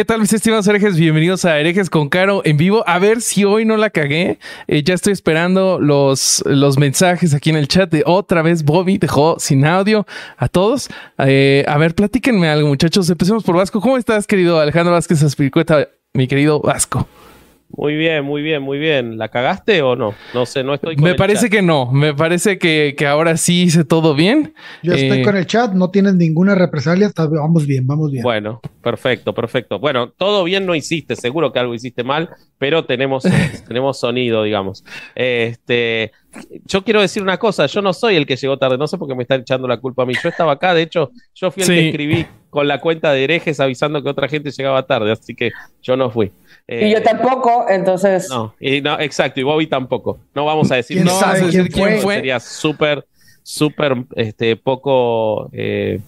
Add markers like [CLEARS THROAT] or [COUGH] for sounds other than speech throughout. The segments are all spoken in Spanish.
¿Qué tal, mis estimados herejes? Bienvenidos a Herejes con Caro en vivo. A ver si hoy no la cagué. Eh, ya estoy esperando los, los mensajes aquí en el chat de otra vez Bobby dejó sin audio a todos. Eh, a ver, platíquenme algo, muchachos. Empecemos por Vasco. ¿Cómo estás, querido Alejandro Vázquez Aspiricueta, mi querido Vasco? Muy bien, muy bien, muy bien. ¿La cagaste o no? No sé, no estoy con Me el parece chat. que no. Me parece que, que ahora sí hice todo bien. Yo estoy Eh, con el chat, no tienes ninguna represalia, vamos bien, vamos bien. Bueno, perfecto, perfecto. Bueno, todo bien no hiciste, seguro que algo hiciste mal, pero tenemos, [LAUGHS] tenemos sonido, digamos. Este, yo quiero decir una cosa, yo no soy el que llegó tarde, no sé por qué me están echando la culpa a mí. Yo estaba acá, de hecho, yo fui el Sí. que escribí con la cuenta de herejes avisando que otra gente llegaba tarde, así que yo no fui. Y Eh, yo tampoco, entonces. No, y no, exacto, y Bobby tampoco. No vamos a decir ¿Quién no sabe vamos a quién decir quién fue? fue. Sería súper, súper, este, poco, eh,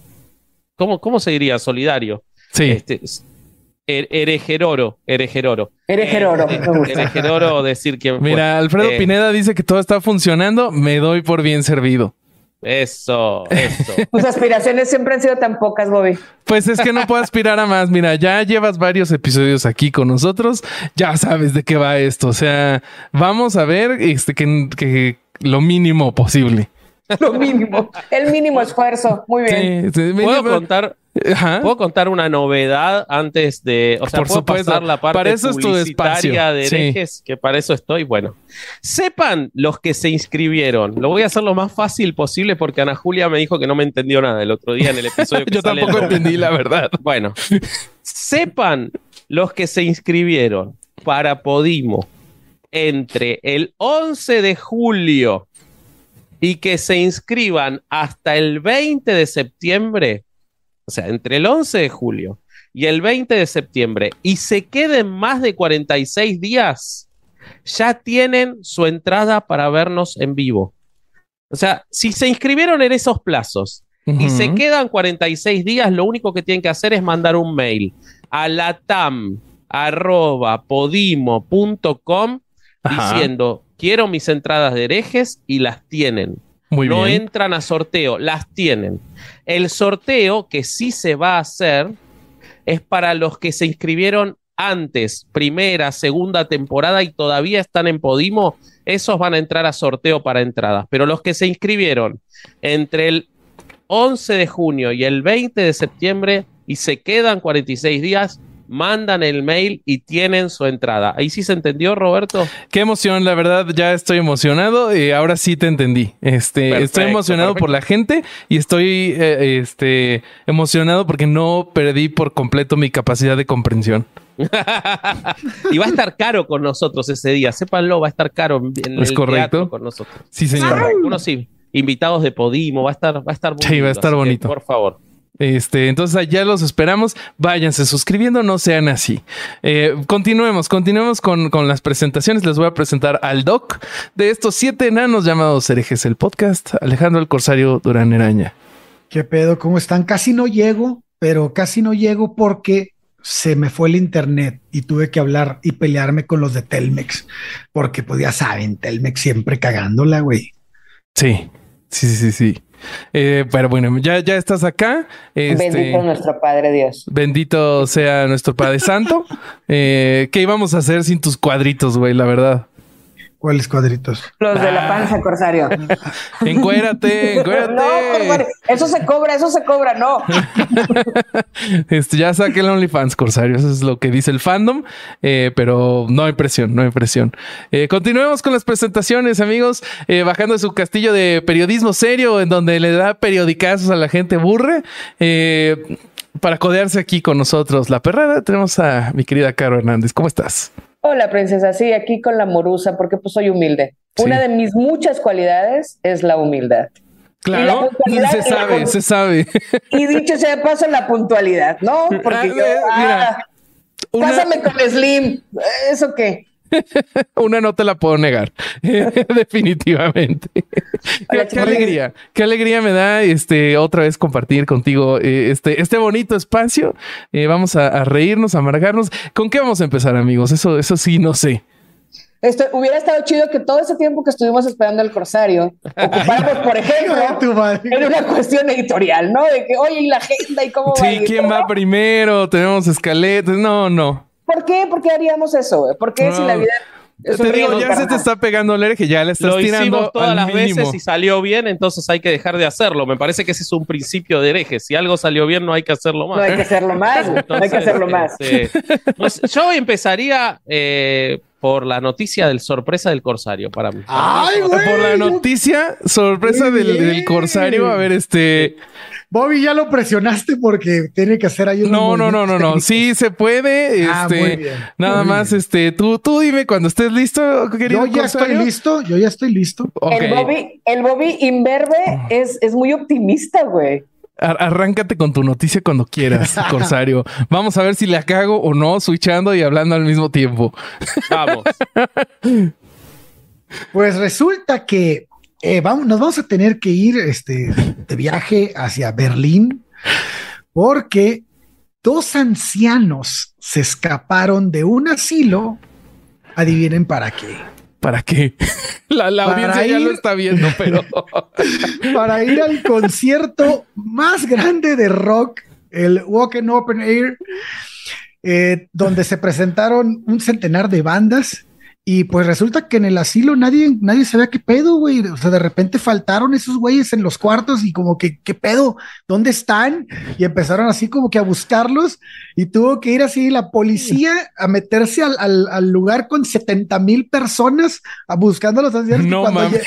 ¿cómo, ¿cómo se diría? Solidario. Sí. Este, s- her- herejeroro, herejeroro. Herejeroro, Eh, me gusta. Herejeroro decir quién fue. Mira, Alfredo Eh, Pineda dice que todo está funcionando. Me doy por bien servido. Eso, eso. [LAUGHS] Tus aspiraciones siempre han sido tan pocas, Bobby. Pues es que no puedo aspirar a más. Mira, ya llevas varios episodios aquí con nosotros. Ya sabes de qué va esto. O sea, vamos a ver este, que, que lo mínimo posible. [LAUGHS] Lo mínimo. El mínimo esfuerzo. Muy bien. Sí, sí, ¿Puedo contar, Ajá. ¿Puedo contar una novedad antes de, o sea, Por puedo supuesto. pasar la parte Para eso es tu publicitaria espacio. de Sí. herejes, que para eso estoy, bueno. Sepan los que se inscribieron, lo voy a hacer lo más fácil posible porque Ana Julia me dijo que no me entendió nada el otro día en el episodio [LAUGHS] que Yo sale tampoco el entendí la verdad. Bueno, sepan los que se inscribieron para Podimo entre el 11 de julio y que se inscriban hasta el 20 de septiembre, o sea, entre el 11 de julio y el 20 de septiembre, y se queden más de 46 días, ya tienen su entrada para vernos en vivo. O sea, si se inscribieron en esos plazos y se quedan 46 días, lo único que tienen que hacer es mandar un mail a latam.podimo.com diciendo quiero mis entradas de herejes y las tienen. Muy no bien. entran a sorteo, las tienen. El sorteo que sí se va a hacer es para los que se inscribieron antes, primera, segunda temporada y todavía están en Podimo, esos van a entrar a sorteo para entradas. Pero los que se inscribieron entre el 11 de junio y el 20 de septiembre y se quedan 46 días, mandan el mail y tienen su entrada. ¿Ahí sí se entendió, Roberto? Qué emoción, la verdad, ya estoy emocionado y ahora sí te entendí. Este, Perfecto, estoy emocionado por la gente y estoy eh, este, emocionado porque no perdí por completo mi capacidad de comprensión. [LAUGHS] y va a estar caro con nosotros ese día, sépanlo, va a estar caro en, Es el correcto. con nosotros. Sí, señor. Unos sí, invitados de Podimo, va a estar, va a estar muy Sí, va a estar que, bonito. por favor. Este, entonces allá los esperamos. Váyanse suscribiendo, no sean así. Eh, continuemos, continuemos con, con las presentaciones. Les voy a presentar al doc de estos siete enanos llamados herejes, el podcast. Alejandro el Corsario Durán Eraña. ¿Qué pedo? ¿Cómo están? Casi no llego, pero casi no llego porque se me fue el internet y tuve que hablar y pelearme con los de Telmex, porque pues ya saben, Telmex siempre cagándola, güey. Sí, sí, sí, sí. Eh, pero bueno, ya, ya estás acá. Este, Bendito nuestro Padre Dios. Bendito sea nuestro Padre Santo. [LAUGHS] Eh, ¿Qué íbamos a hacer sin tus cuadritos, güey? La verdad. ¿Cuáles cuadritos? Los de la Ah. panza, Corsario. [LAUGHS] Encuérate, encuérate. No, Corsario, eso se cobra, eso se cobra, no. [LAUGHS] Este, ya saque el OnlyFans, Corsario. Eso es lo que dice el fandom. Eh, pero no hay presión, no hay presión. Eh, continuemos con las presentaciones, amigos. Eh, bajando de su castillo de periodismo serio, en donde le da periodicazos a la gente burre. Eh, para codearse aquí con nosotros, la perrada, tenemos a mi querida Caro Hernández. ¿Cómo estás? Hola, princesa. Sí, aquí con la morusa, porque pues soy humilde. Sí. Una de mis muchas cualidades es la humildad. La Claro, se la sabe, se sabe. Y dicho sea de paso, la puntualidad, ¿no? [LAUGHS] Ah, Porque yo, eh, mira, ah, Una, pásame con Slim. ¿Eso qué? [LAUGHS] una no te la puedo negar. [LAUGHS] Definitivamente. [LAUGHS] qué, Hola, qué chicos. alegría, qué alegría me da este otra vez compartir contigo eh, este, este bonito espacio. Eh, vamos a, a reírnos, a amargarnos. ¿Con qué vamos a empezar, amigos? Eso, eso sí, no sé. Esto, hubiera estado chido que todo ese tiempo que estuvimos esperando el Corsario ocupáramos, por ejemplo, en una cuestión editorial, ¿no? De que, oye, y la agenda y cómo va. a Sí? ¿quién va primero? Tenemos escaletas. No, no. ¿Por qué? ¿Por qué haríamos eso? ¿Por qué si la vida es Te digo, ya se te está pegando el eje, ya le estás Lo tirando hicimos todas al las mínimo. veces y salió bien, entonces hay que dejar de hacerlo. Me parece que ese es un principio de hereje. Si algo salió bien, no hay que hacerlo más. No hay que hacerlo más, güey. no hay que Entonces, hacerlo más. este, sé, yo empezaría eh, por la noticia del sorpresa del corsario para mí. Ay, güey. Por la noticia, sorpresa del, del corsario. A ver, este. Bobby ya lo presionaste porque tiene que hacer ahí unos No, no, no, no, no. Sí se puede. Ah, Este, muy bien, nada muy más, bien. este, tú, tú dime cuando estés listo, querido Yo ya estoy listo, yo ya estoy listo. El Bobby, el Bobby imberbe es, es muy optimista, güey. Ar- Arráncate con tu noticia cuando quieras, [LAUGHS] Corsario. Vamos a ver si la cago o no, switchando y hablando al mismo tiempo. Vamos. Pues resulta que eh, vamos, nos vamos a tener que ir este, de viaje hacia Berlín porque dos ancianos se escaparon de un asilo. Adivinen para qué. ¿Para qué? [LAUGHS] La, la Para audiencia ya ir- lo está viendo, pero [LAUGHS] Para ir al concierto más grande de rock, el Walking Open Air, eh, donde se presentaron un centenar de bandas. Y pues resulta que en el asilo nadie, nadie sabía qué pedo, güey. O sea, de repente faltaron esos güeyes en los cuartos y como que, ¿qué pedo? ¿Dónde están? Y empezaron así como que a buscarlos y tuvo que ir así la policía a meterse al, al- al lugar con 70 mil personas a buscando a los ancianos. no cuando mames.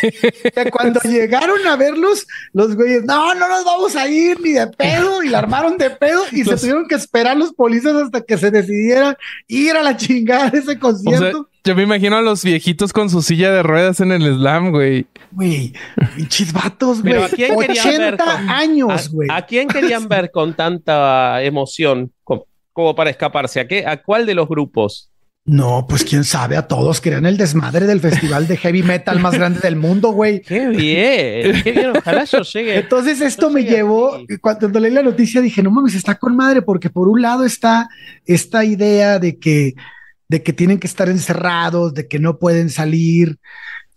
cuando llegaron a verlos, los güeyes, no, no nos vamos a ir ni de pedo, y la armaron de pedo, y Los- se tuvieron que esperar los policías hasta que se decidieran ir a la chingada de ese O sea, concierto. Yo me imagino a los viejitos con su silla de ruedas en el slam, güey. Güey, pinches vatos, güey. Pero ¿a quién querían 80 ver con- años, güey. ¿A, a quién querían ver con tanta emoción co- como para escaparse? ¿A, qué, ¿A cuál de los grupos? No, pues quién sabe, a todos querían el desmadre del festival de heavy metal más grande del mundo, güey. [LAUGHS] ¡Qué bien! ¡Qué bien! Ojalá yo llegue. Entonces esto No me llevó, cuando leí la noticia dije, no mames, está con madre, porque por un lado está esta idea de que, de que tienen que estar encerrados, de que no pueden salir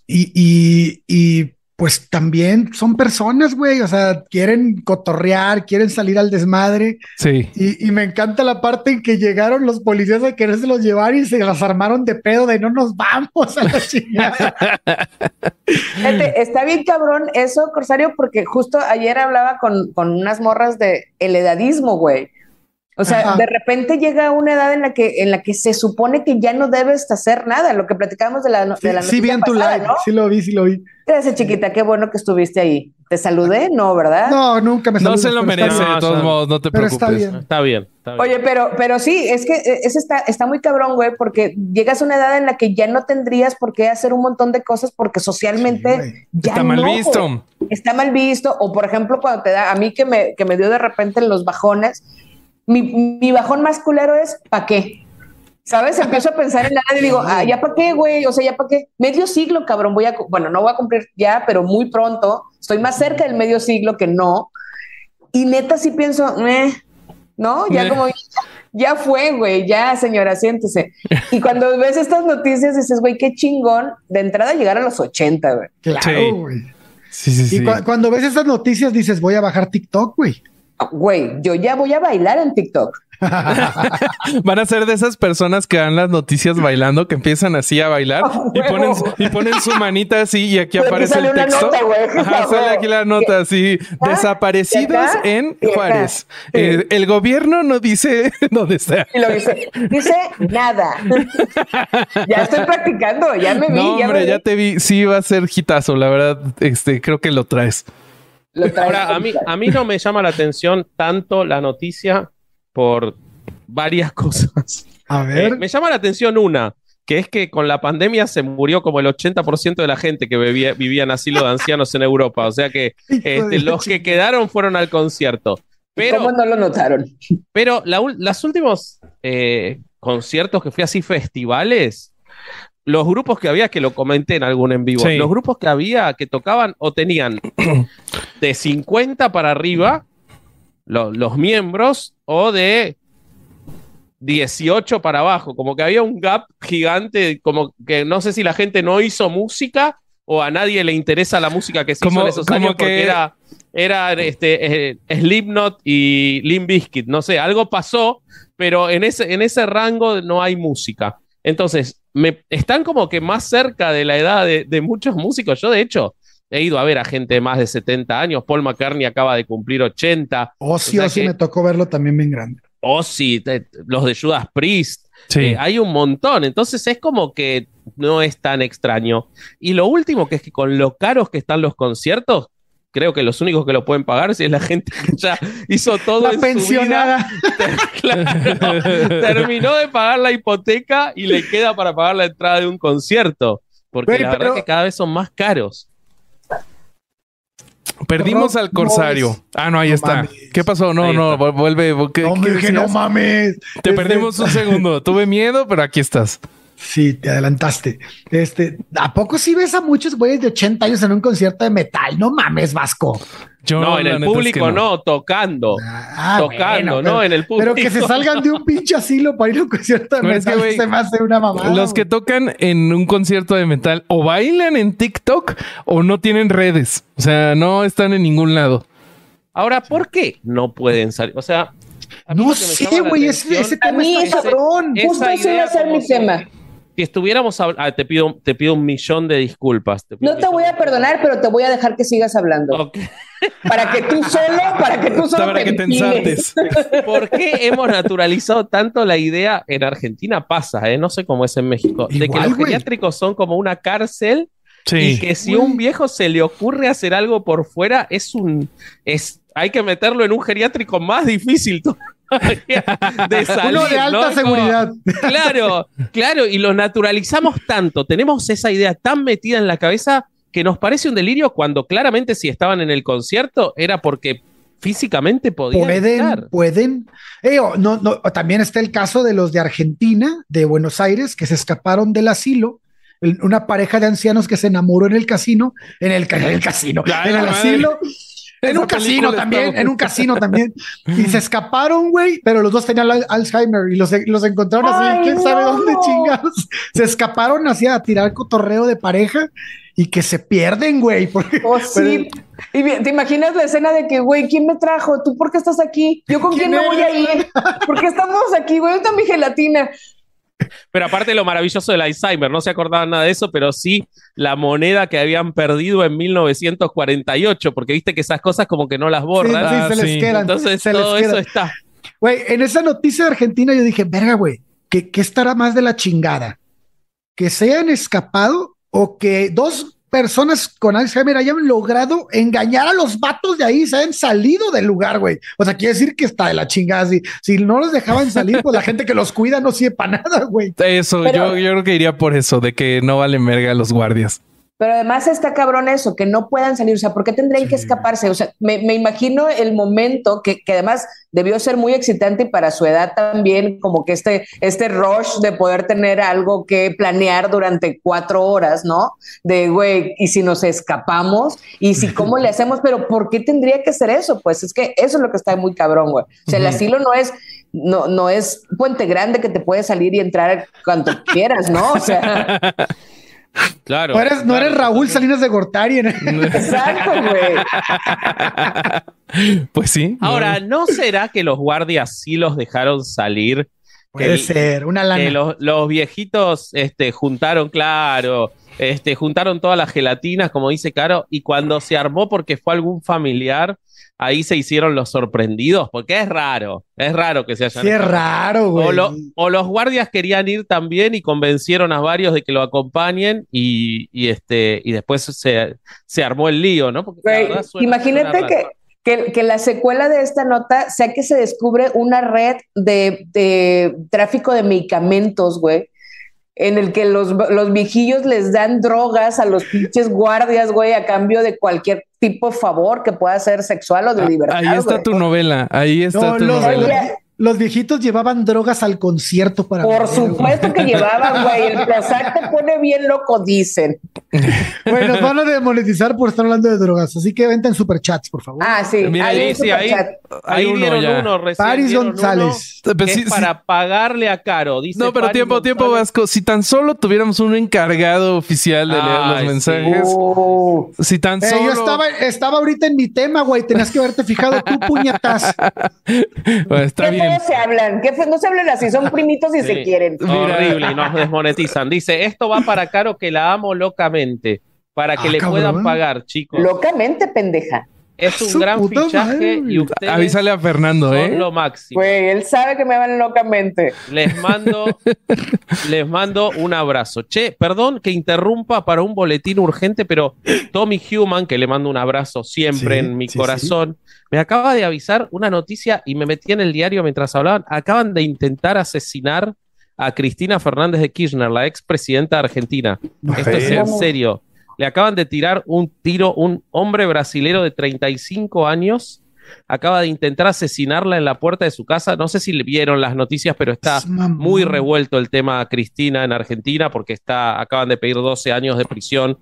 y, y, y pues también son personas, güey, o sea, quieren cotorrear, quieren salir al desmadre Sí. y, y me encanta la parte en que llegaron los policías a quererse los llevar y se las armaron de pedo de no nos vamos a la [LAUGHS] chingada. Está bien cabrón eso, Corsario, porque justo ayer hablaba con, con unas morras de el edadismo, güey. O sea, Ajá. de repente llega una edad en la que en la que se supone que ya no debes hacer nada, lo que platicábamos de la, no- Sí, de la sí vi en tu live, ¿no? sí lo vi, sí lo vi. Gracias, chiquita, qué bueno que estuviste ahí. ¿Te saludé? No, ¿verdad? No, nunca me No saludas, se lo merece, de todos No, modos, no te Pero preocupes. está bien. Está bien. Está bien. Oye, pero, pero sí, es que eh, ese está, está muy cabrón, güey, porque llegas a una edad en la que ya no tendrías por qué hacer un montón de cosas porque socialmente Sí, ya Está mal no, visto. güey. Está mal visto. O por ejemplo, cuando te da, a mí que me, que me dio de repente los bajones, mi, mi bajón más culero es ¿para qué? ¿Sabes? Empiezo a pensar en la edad y digo, ah, ¿ya para qué, güey? O sea, ¿ya para qué? Medio siglo, cabrón, voy a, bueno, no voy a cumplir ya, pero muy pronto. Estoy más cerca del medio siglo que no. Y neta sí pienso, "Meh", ¿no? Ya Meh. como, ya fue, güey, ya, señora, siéntese. Y cuando ves estas noticias dices, güey, qué chingón de entrada llegar a los 80, güey. Claro, Sí. güey. Sí, sí, Y sí. cu- cuando ves esas noticias dices, voy a bajar TikTok, güey. Güey, yo ya voy a bailar en TikTok. [LAUGHS] Van a ser de esas personas que dan las noticias bailando, que empiezan así a bailar [LAUGHS] y, ponen, y ponen su manita así y aquí [LAUGHS] aparece el texto. Ajá, sale aquí la nota así. Ah, Desaparecidos en Juárez. Eh, el gobierno no dice dónde está. Y lo dice, dice nada. ya estoy practicando, ya me vi. No, ya, hombre, me ya vi. te vi. Sí, va a ser hitazo, la verdad. Este, creo que lo traes. [LAUGHS] Ahora, a mí, a mí no me llama la atención tanto la noticia por varias [LAUGHS] cosas. A Eh, ver, me llama la atención una, que es que con la pandemia se murió como el 80% de la gente que vivía, vivía en asilo de ancianos en Europa. O sea que [LAUGHS] este, los que quedaron fueron al concierto. Pero, ¿Cómo no lo notaron? pero la las últimos eh, conciertos que fui así, festivales, los grupos que había, que lo comenté en algún en vivo, Sí. los grupos que había que tocaban o tenían [CLEARS THROAT] de 50 para arriba lo- los miembros o de 18 para abajo, como que había un gap gigante, como que no sé si la gente no hizo música o a nadie le interesa la música que se Como- hizo en esos como años porque que- era, era este, eh, Slipknot y Limp Bizkit, no sé, algo pasó, pero en ese, en ese rango no hay música. Entonces, me, están como que más cerca de la edad de, de muchos músicos. Yo, de hecho, he ido a ver a gente de más de 70 años. Paul McCartney acaba de cumplir 80. Ozzy, o sea Ozzy que- me tocó verlo también bien grande. Ozzy, te- los de Judas Priest. Sí. Eh, hay un montón, entonces es como que no es tan extraño. Y lo último que es que con lo caros que están los conciertos, creo que los únicos que lo pueden pagar si es la gente que ya hizo todo La en su vida. pensionada. [LAUGHS] Claro, terminó de pagar la hipoteca y le queda para pagar la entrada de un concierto. Porque la pero- verdad es que cada vez son más caros. Perdimos Rock al corsario. Ah, no, ahí No está. mames. ¿Qué pasó? No, no, vuelve. ¿qué- No, qué me dije, no mames. Te Este, perdimos un segundo. Tuve miedo, pero aquí estás. Sí, te adelantaste. Este, ¿a poco sí ves a muchos güeyes de 80 años en un concierto de metal? No mames, Vasco. Yo, No, en el es público que no. tocando. Ah, tocando, bueno, ¿no? En el público. Pero que se salgan de un pinche asilo para ir a un concierto de No, es que, metal güey, se me hace una mamada. Los que tocan en un concierto de metal o bailan en TikTok o no tienen redes. O sea, no están en ningún lado. Ahora, ¿por qué no pueden salir? O sea, No sé, güey, ese, ese tema está cabrón. Justo ese iba idea a ser mi tema. Si estuviéramos ah, te pido, te pido un millón de disculpas. No te voy a perdonar, pero te voy a dejar que sigas hablando. Para que tú solo, para que tú solo Para que te ensartes. [LAUGHS] [LAUGHS] ¿Por qué hemos naturalizado tanto la idea en Argentina? Pasa, ¿eh? no sé cómo es en México, de que los geriátricos son como una cárcel y que si a un viejo se le ocurre hacer algo por fuera, es un. Es, hay que meterlo en un geriátrico más difícil todavía de salir. Uno de alta seguridad. Claro, claro, y lo naturalizamos tanto, tenemos esa idea tan metida en la cabeza que nos parece un delirio cuando claramente si estaban en el concierto era porque físicamente podían Pueden, estar. pueden. Eh, no, no, también está el caso de los de Argentina, de Buenos Aires, que se escaparon del asilo. Una pareja de ancianos que se enamoró en el casino, en el, ca- en el casino, en el asilo. [LAUGHS] En un casino también, en un casino también. Y se [LAUGHS] escaparon, güey, pero los dos tenían al- Alzheimer y los, los encontraron así, quién sabe no. dónde chingados. Se escaparon así a tirar cotorreo de pareja y que se pierden, güey. Porque, [LAUGHS] Oh, sí. Y bien, ¿Te imaginas la escena de que, güey, ¿quién me trajo? ¿Tú por qué estás aquí? ¿Yo con quién, ¿Quién me voy a ir? ¿Por qué estamos aquí, güey? ¿Dónde está mi gelatina? Pero aparte lo maravilloso del Alzheimer, no se acordaban nada de eso, pero sí la moneda que habían perdido en 1948, porque viste que esas cosas como que no las borran. sí, Ah, se les sí. quedan. Entonces se les todo eso quedan. está. Güey, en esa noticia de Argentina yo dije, verga, güey, ¿qué, qué estará más de la chingada? ¿Que se hayan escapado o que dos personas con Alzheimer hayan logrado engañar a los vatos de ahí, se hayan salido del lugar, güey? O sea, quiere decir que está de la chingada. Si, si no los dejaban salir, pues la gente que los cuida no sirve para nada, güey. Eso, Pero- yo, yo creo que iría por eso, de que no valen verga los guardias. Pero además está cabrón eso, que no puedan salir. O sea, ¿por qué tendrían que Sí. escaparse? O sea, me, me imagino el momento que, que además debió ser muy excitante y para su edad también, como que este, este rush de poder tener algo que planear durante cuatro horas, ¿no? De, güey, ¿y si nos escapamos? ¿Y si cómo le hacemos? Pero ¿por qué tendría que ser eso? Pues es que eso es lo que está muy cabrón, güey. O sea, el asilo no es... No, no es puente grande que te puedes salir y entrar cuando quieras, ¿no? O sea, [LAUGHS] Claro. [LAUGHS] No eres, no claro. eres Raúl Salinas de Gortari. en- [LAUGHS] exacto, güey. [LAUGHS] Pues sí. Ahora, ¿no será que los guardias sí los dejaron salir? Puede Que- ser, una lana. Que los, los viejitos este, juntaron, claro, este, juntaron todas las gelatinas, como dice Caro, y cuando se armó porque fue algún familiar, ahí se hicieron los sorprendidos, porque es raro, es raro que se hayan... Sí, es raro, güey. O, lo- o los guardias querían ir también y convencieron a varios de que lo acompañen y, y, este, y después se, se armó el lío, ¿no? Porque Güey, suena- imagínate suena que, que, que la secuela de esta nota sea que se descubre una red de, de tráfico de medicamentos, güey, en el que los, los viejillos les dan drogas a los pinches guardias, güey, a cambio de cualquier tipo de favor que pueda ser sexual o de libertad. Ahí está güey. tu novela. Ahí está No, tu los, novela. Los viejitos llevaban drogas al concierto para. Por güey. supuesto que llevaban, güey. El Prozac te pone bien loco, dicen. [LAUGHS] Güey, nos van a demonetizar por estar hablando de drogas. Así que venten superchats, por favor. Ah, sí. Mira, hay sí, ahí-. Ahí uno dieron ya. uno recién. Paris dieron González. uno que sí, es sí. para pagarle a Caro. Dice No, pero Paris tiempo, tiempo. Vasco. Si tan solo tuviéramos un encargado oficial de leer los Ay, mensajes. Oh. Si tan Eh, solo. yo estaba, estaba ahorita en mi tema, güey. Tenías que haberte fijado tú, [LAUGHS] puñetas. Bueno, está ¿Qué bien. feo se hablan? ¿Qué? No se hablan así, son primitos y Sí. se quieren. Horrible y nos desmonetizan. Dice, esto va para Caro que la amo locamente. Para que Ah, le cabrón. puedan pagar, chicos. Locamente, pendeja. es un Su gran fichaje madre. y ustedes Avísale a Fernando, son ¿eh? lo máximo. Güey, él sabe que me van locamente. Les mando, [LAUGHS] les mando un abrazo. Che, perdón que interrumpa para un boletín urgente, pero Tommy Human, que le mando un abrazo siempre Sí, en mi sí, corazón, me acaba de avisar una noticia y me metí en el diario mientras hablaban. Acaban de intentar asesinar a Cristina Fernández de Kirchner, la expresidenta de Argentina. Esto es en serio. Le acaban de tirar un tiro, un hombre brasilero de 35 años. Acaba de intentar asesinarla en la puerta de su casa. No sé si le vieron las noticias, pero está muy revuelto el tema Cristina en Argentina porque está, acaban de pedir 12 años de prisión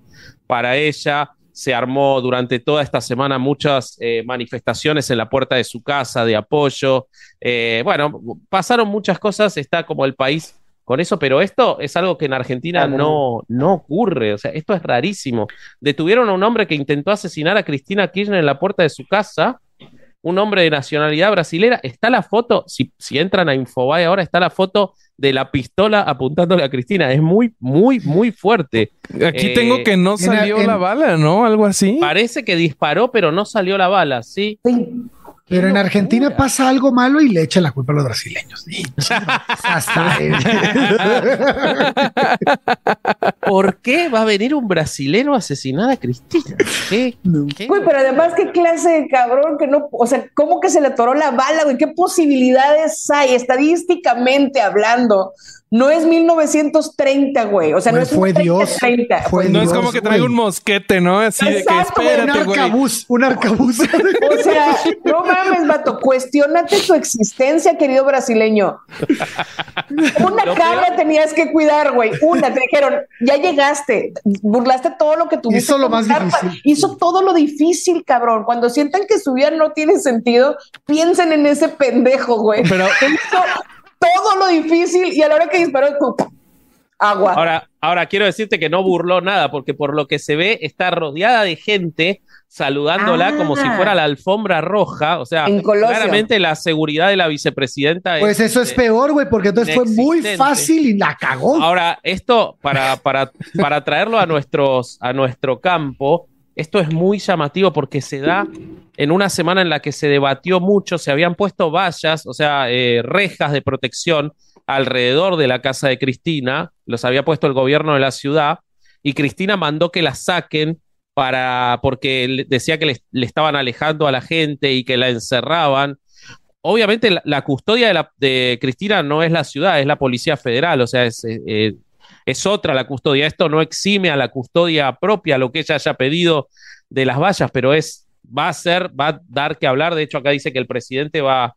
para ella. Se armó durante toda esta semana muchas eh, manifestaciones en la puerta de su casa de apoyo. Eh, bueno, pasaron muchas cosas, está como el país con eso, pero esto es algo que en Argentina no, no ocurre. O sea, esto es rarísimo. Detuvieron a un hombre que intentó asesinar a Cristina Kirchner en la puerta de su casa un hombre de nacionalidad brasilera. Está la foto, si, si entran a Infobae ahora, está la foto de la pistola apuntándole a Cristina. Es muy, muy, muy fuerte. Aquí Eh, tengo que no en- salió en- la bala, ¿no? Algo así. Parece que disparó, pero no salió la bala, ¿sí? Sí. Pero en Argentina locura. pasa algo malo y le echan la culpa a los brasileños. Hasta [LAUGHS] ¿Por qué va a venir un brasilero a asesinar a Cristina? ¿Qué? ¿Qué? Güey, pero además, ¿qué clase de cabrón que no, o sea, cómo que se le atoró la bala, güey? ¿Qué posibilidades hay estadísticamente hablando? No es 1930, güey. O sea, no es un fue Dios. 30, Fue no es como que traiga un mosquete, ¿no? Así de que Exacto, güey, un espérate, güey. arcabuz, un arcabuz. O sea, no mames, vato, cuestionate tu existencia, querido brasileño. Una cabra tenías que cuidar, güey. Una, te dijeron, ya llegaste, burlaste todo lo que tuviste. Hizo lo que más difícil. Hizo todo lo difícil, cabrón. Cuando sientan que su vida no tiene sentido, piensen en ese pendejo, güey. Pero- hizo todo lo difícil y a la hora que disparó, ¡pum! agua. Ahora, ahora quiero decirte que no burló nada, porque por lo que se ve está rodeada de gente saludándola Ah. como si fuera la alfombra roja. O sea, claramente la seguridad de la vicepresidenta Pues eso es eh, peor, güey, porque entonces fue muy fácil y la cagó. Ahora, esto para, para, para traerlo a, nuestros, a nuestro campo, esto es muy llamativo porque se da en una semana en la que se debatió mucho, se habían puesto vallas, o sea, eh, rejas de protección alrededor de la casa de Cristina, los había puesto el gobierno de la ciudad, y Cristina mandó que las saquen para, porque decía que le, estaban alejando a la gente y que la encerraban. Obviamente la, la custodia de, la, de Cristina no es la ciudad, es la Policía Federal, o sea, es, eh, eh, es otra la custodia. Esto no exime a la custodia propia, lo que ella haya pedido de las vallas, pero es, va a ser, va a dar que hablar. De hecho, acá dice que el presidente va,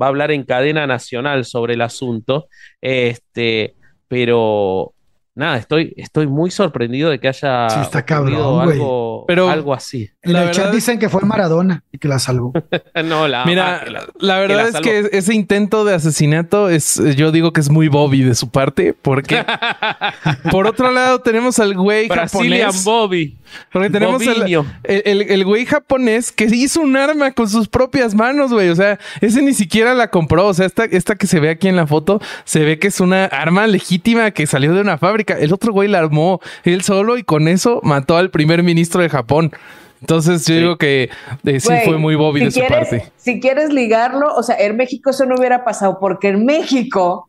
va a hablar en cadena nacional sobre el asunto. Este, pero nada, estoy, estoy muy sorprendido de que haya Sí, está cabrón, güey. algo, Pero- algo así. En La el chat verdad- dicen que fue Maradona y que la salvó. [LAUGHS] no, la Mira, ah, que la- la verdad la es que ese intento de asesinato es, yo digo que es muy Bobby de su parte, porque [LAUGHS] por otro lado tenemos al güey Brazilian japonés, Bobby. porque tenemos el, el- el güey japonés que hizo un arma con sus propias manos, güey, o sea, ese ni siquiera la compró, o sea, esta, esta que se ve aquí en la foto, se ve que es una arma legítima que salió de una fábrica, el otro güey la armó él solo y con eso mató al primer ministro de Japón. Entonces yo digo que eh, sí Güey, fue muy Bobby si de su quieres- parte. Si quieres ligarlo, o sea, en México eso no hubiera pasado, porque en México,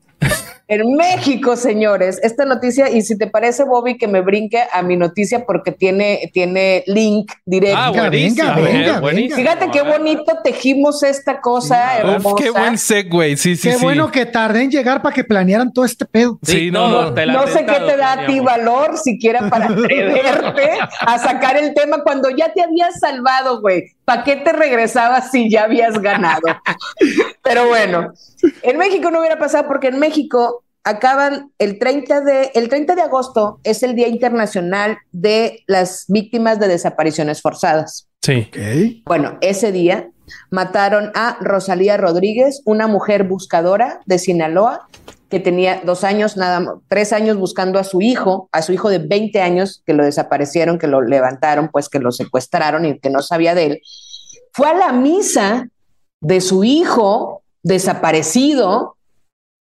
en México, señores, esta noticia, y si te parece, Bobby, que me brinque a mi noticia porque tiene, tiene link directo. Ah, buenísimo. venga, ver, venga. Fíjate qué bonito tejimos esta cosa Uf, hermosa. qué buen segue, sí, sí, Qué sí. bueno que tardé en llegar para que planearan todo este pedo. Sí, no, no. te la No sé qué te da a ti planeamos. valor siquiera para [LAUGHS] atreverte a sacar el tema cuando ya te habías salvado, güey. ¿Para qué te regresabas si ya habías ganado? [LAUGHS] Pero bueno, en México no hubiera pasado porque en México acaban el 30 de el 30 de agosto es el Día Internacional de las Víctimas de Desapariciones Forzadas. Sí. Bueno, ese día mataron a Rosalía Rodríguez, una mujer buscadora de Sinaloa que tenía dos años, nada más, tres años buscando a su hijo, a su hijo de 20 años, que lo desaparecieron, que lo levantaron, pues que lo secuestraron y que no sabía de él. Fue a la misa de su hijo desaparecido.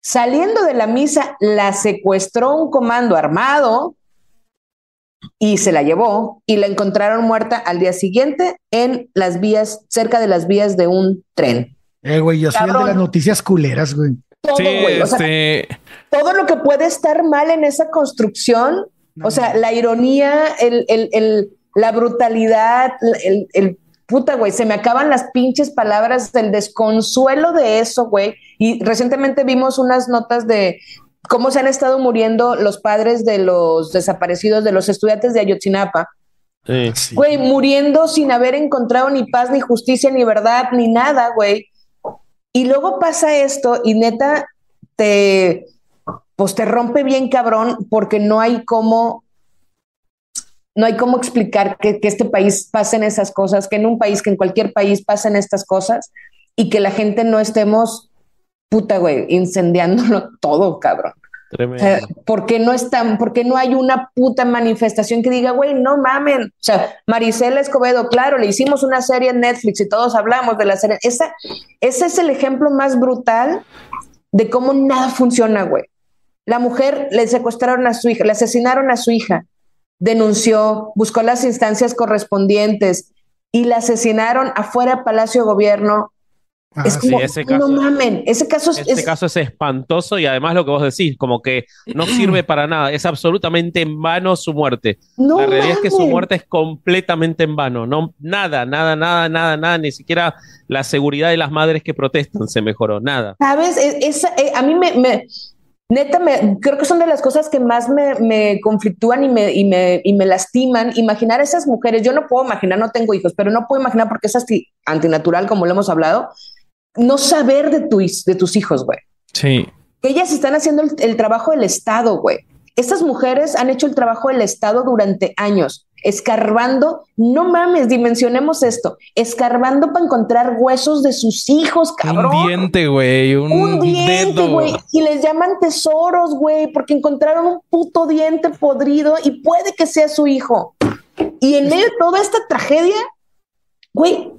Saliendo de la misa, la secuestró un comando armado, y se la llevó y la encontraron muerta al día siguiente en las vías, cerca de las vías de un tren. Eh, güey, yo soy de las noticias culeras, güey. Todo, Sí, güey, o sea, este, todo lo que puede estar mal en esa construcción, o sea, la ironía, el, el- el- la brutalidad, el, el- puta, güey, se me acaban las pinches palabras del desconsuelo de eso, güey. Y recientemente vimos unas notas de cómo se han estado muriendo los padres de los desaparecidos, de los estudiantes de Ayotzinapa. Sí. Sí. Güey, muriendo sin haber encontrado ni paz, ni justicia, ni verdad, ni nada, güey. Y luego pasa esto y neta te, pues te rompe bien cabrón porque no hay cómo, no hay cómo explicar que, que este país pasen esas cosas, que en un país, que en cualquier país pasen estas cosas y que la gente no estemos, puta, güey, incendiándolo [LAUGHS] todo, cabrón. O Tremendo. sea, ¿por qué no están, por qué no hay una puta manifestación que diga, güey, no mamen? O sea, Marisela Escobedo, claro, le hicimos una serie en Netflix y todos hablamos de la serie. Esa, ese es el ejemplo más brutal de cómo nada funciona, güey. La mujer le secuestraron a su hija, le asesinaron a su hija, denunció, buscó las instancias correspondientes y la asesinaron afuera del Palacio de Gobierno. Ah, es sí. como, ese no caso- mamen, ese caso es, Este es- caso es espantoso y además lo que vos decís, como que no sirve para nada, es absolutamente en vano su muerte. no la realidad es que su mamen. muerte es completamente en vano, no nada, nada, nada, nada, nada, ni siquiera la seguridad de las madres que protestan se mejoró, nada. ¿Sabes? E- Esa, eh, a mí me, me- neta, me, creo que son de las cosas que más me, me conflictúan y me, y, me, y me lastiman. Imaginar a esas mujeres, yo no puedo imaginar, no tengo hijos, pero no puedo imaginar porque es así, antinatural, como lo hemos hablado, no saber de, tu, de tus hijos, güey. sí. Ellas están haciendo el, el trabajo del Estado, güey. Estas mujeres han hecho el trabajo del Estado durante años, escarbando, no mames, dimensionemos esto, escarbando para encontrar huesos de sus hijos, cabrón Un diente, güey. Un, un diente, güey, y les llaman tesoros, güey, porque encontraron un puto diente podrido y puede que sea su hijo. Y en medio de toda esta tragedia, güey,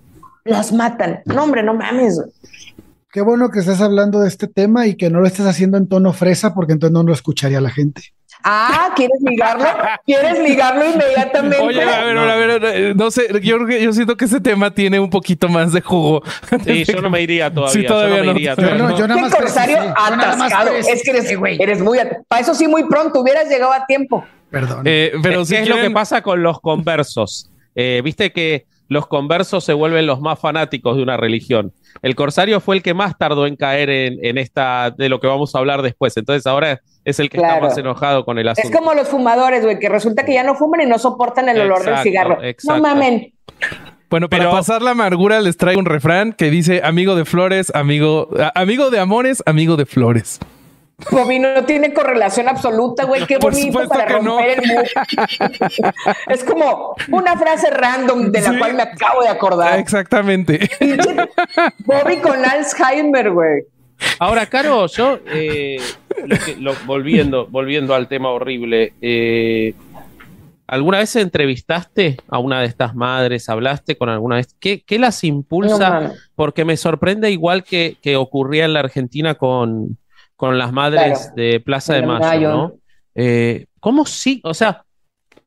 las matan. No, hombre, no mames. Qué bueno que estés hablando de este tema y que no lo estés haciendo en tono fresa, porque entonces no lo escucharía la gente. Ah, ¿quieres ligarlo? ¿Quieres ligarlo inmediatamente? Oye, a ver, a ver, eh, no sé, yo, creo que- yo siento que ese tema tiene un poquito más de jugo. Sí, yo no me iría todavía, Sí, todavía yo no no. me iría Yo todavía. no, yo nada ¿Qué más corsario precisé, yo nada más atascado? Es que eres, güey. eres muy... Para eso sí, muy pronto, hubieras llegado a tiempo. Perdón. Eh, pero si que es lo que pasa con los conversos. Eh, Viste que los conversos se vuelven los más fanáticos de una religión. El corsario fue el que más tardó en caer en, en esta de lo que vamos a hablar después. Entonces ahora es el que Claro. está más enojado con el asunto. Es como los fumadores, güey, que resulta que ya no fuman y no soportan el olor del cigarro. exacto. No mamen. Bueno, para Pero- pasar la amargura les traigo un refrán que dice amigo de flores, amigo, amigo de amores, amigo de flores. Bobby no tiene correlación absoluta, güey. Qué Por bonito para no. romper el mood. [LAUGHS] es como una frase random de la Sí. cual me acabo de acordar. Exactamente. Bobby con Alzheimer, güey. Ahora, Caro, yo, eh, lo que- lo- volviendo, volviendo al tema horrible, eh, ¿alguna vez entrevistaste a una de estas madres? ¿Hablaste con alguna vez? ¿Qué, qué las impulsa? Porque me sorprende igual que, que ocurría en la Argentina con, con las madres Claro. de Plaza de De Mayo, Mayo. ¿no? Eh, ¿Cómo sí? O sea,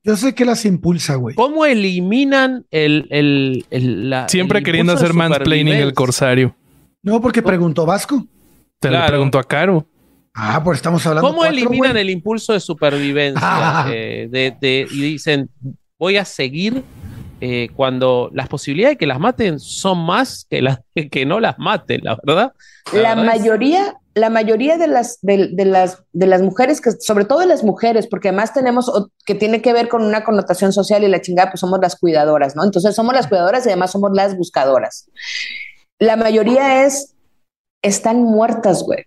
Yo sé que las impulsa, güey. ¿cómo eliminan el... el, el- la- Siempre el queriendo de hacer mansplaining el corsario. No, porque preguntó Vasco. Te Claro. lo pregunto a Caro. Ah, pues estamos hablando. ¿Cómo cuatro, eliminan güey. el impulso de supervivencia? [LAUGHS] Ah. eh, de, de- y dicen, voy a seguir eh, cuando las posibilidades de que las maten son más que las [LAUGHS] que no las maten, la verdad. La verdad es- mayoría, la mayoría de las, de, las, de las mujeres, que, sobre todo de las mujeres, porque además tenemos que tiene que ver con una connotación social y la chingada, pues somos las cuidadoras, ¿no? Entonces somos las cuidadoras y además somos las buscadoras. La mayoría es, están muertas, güey.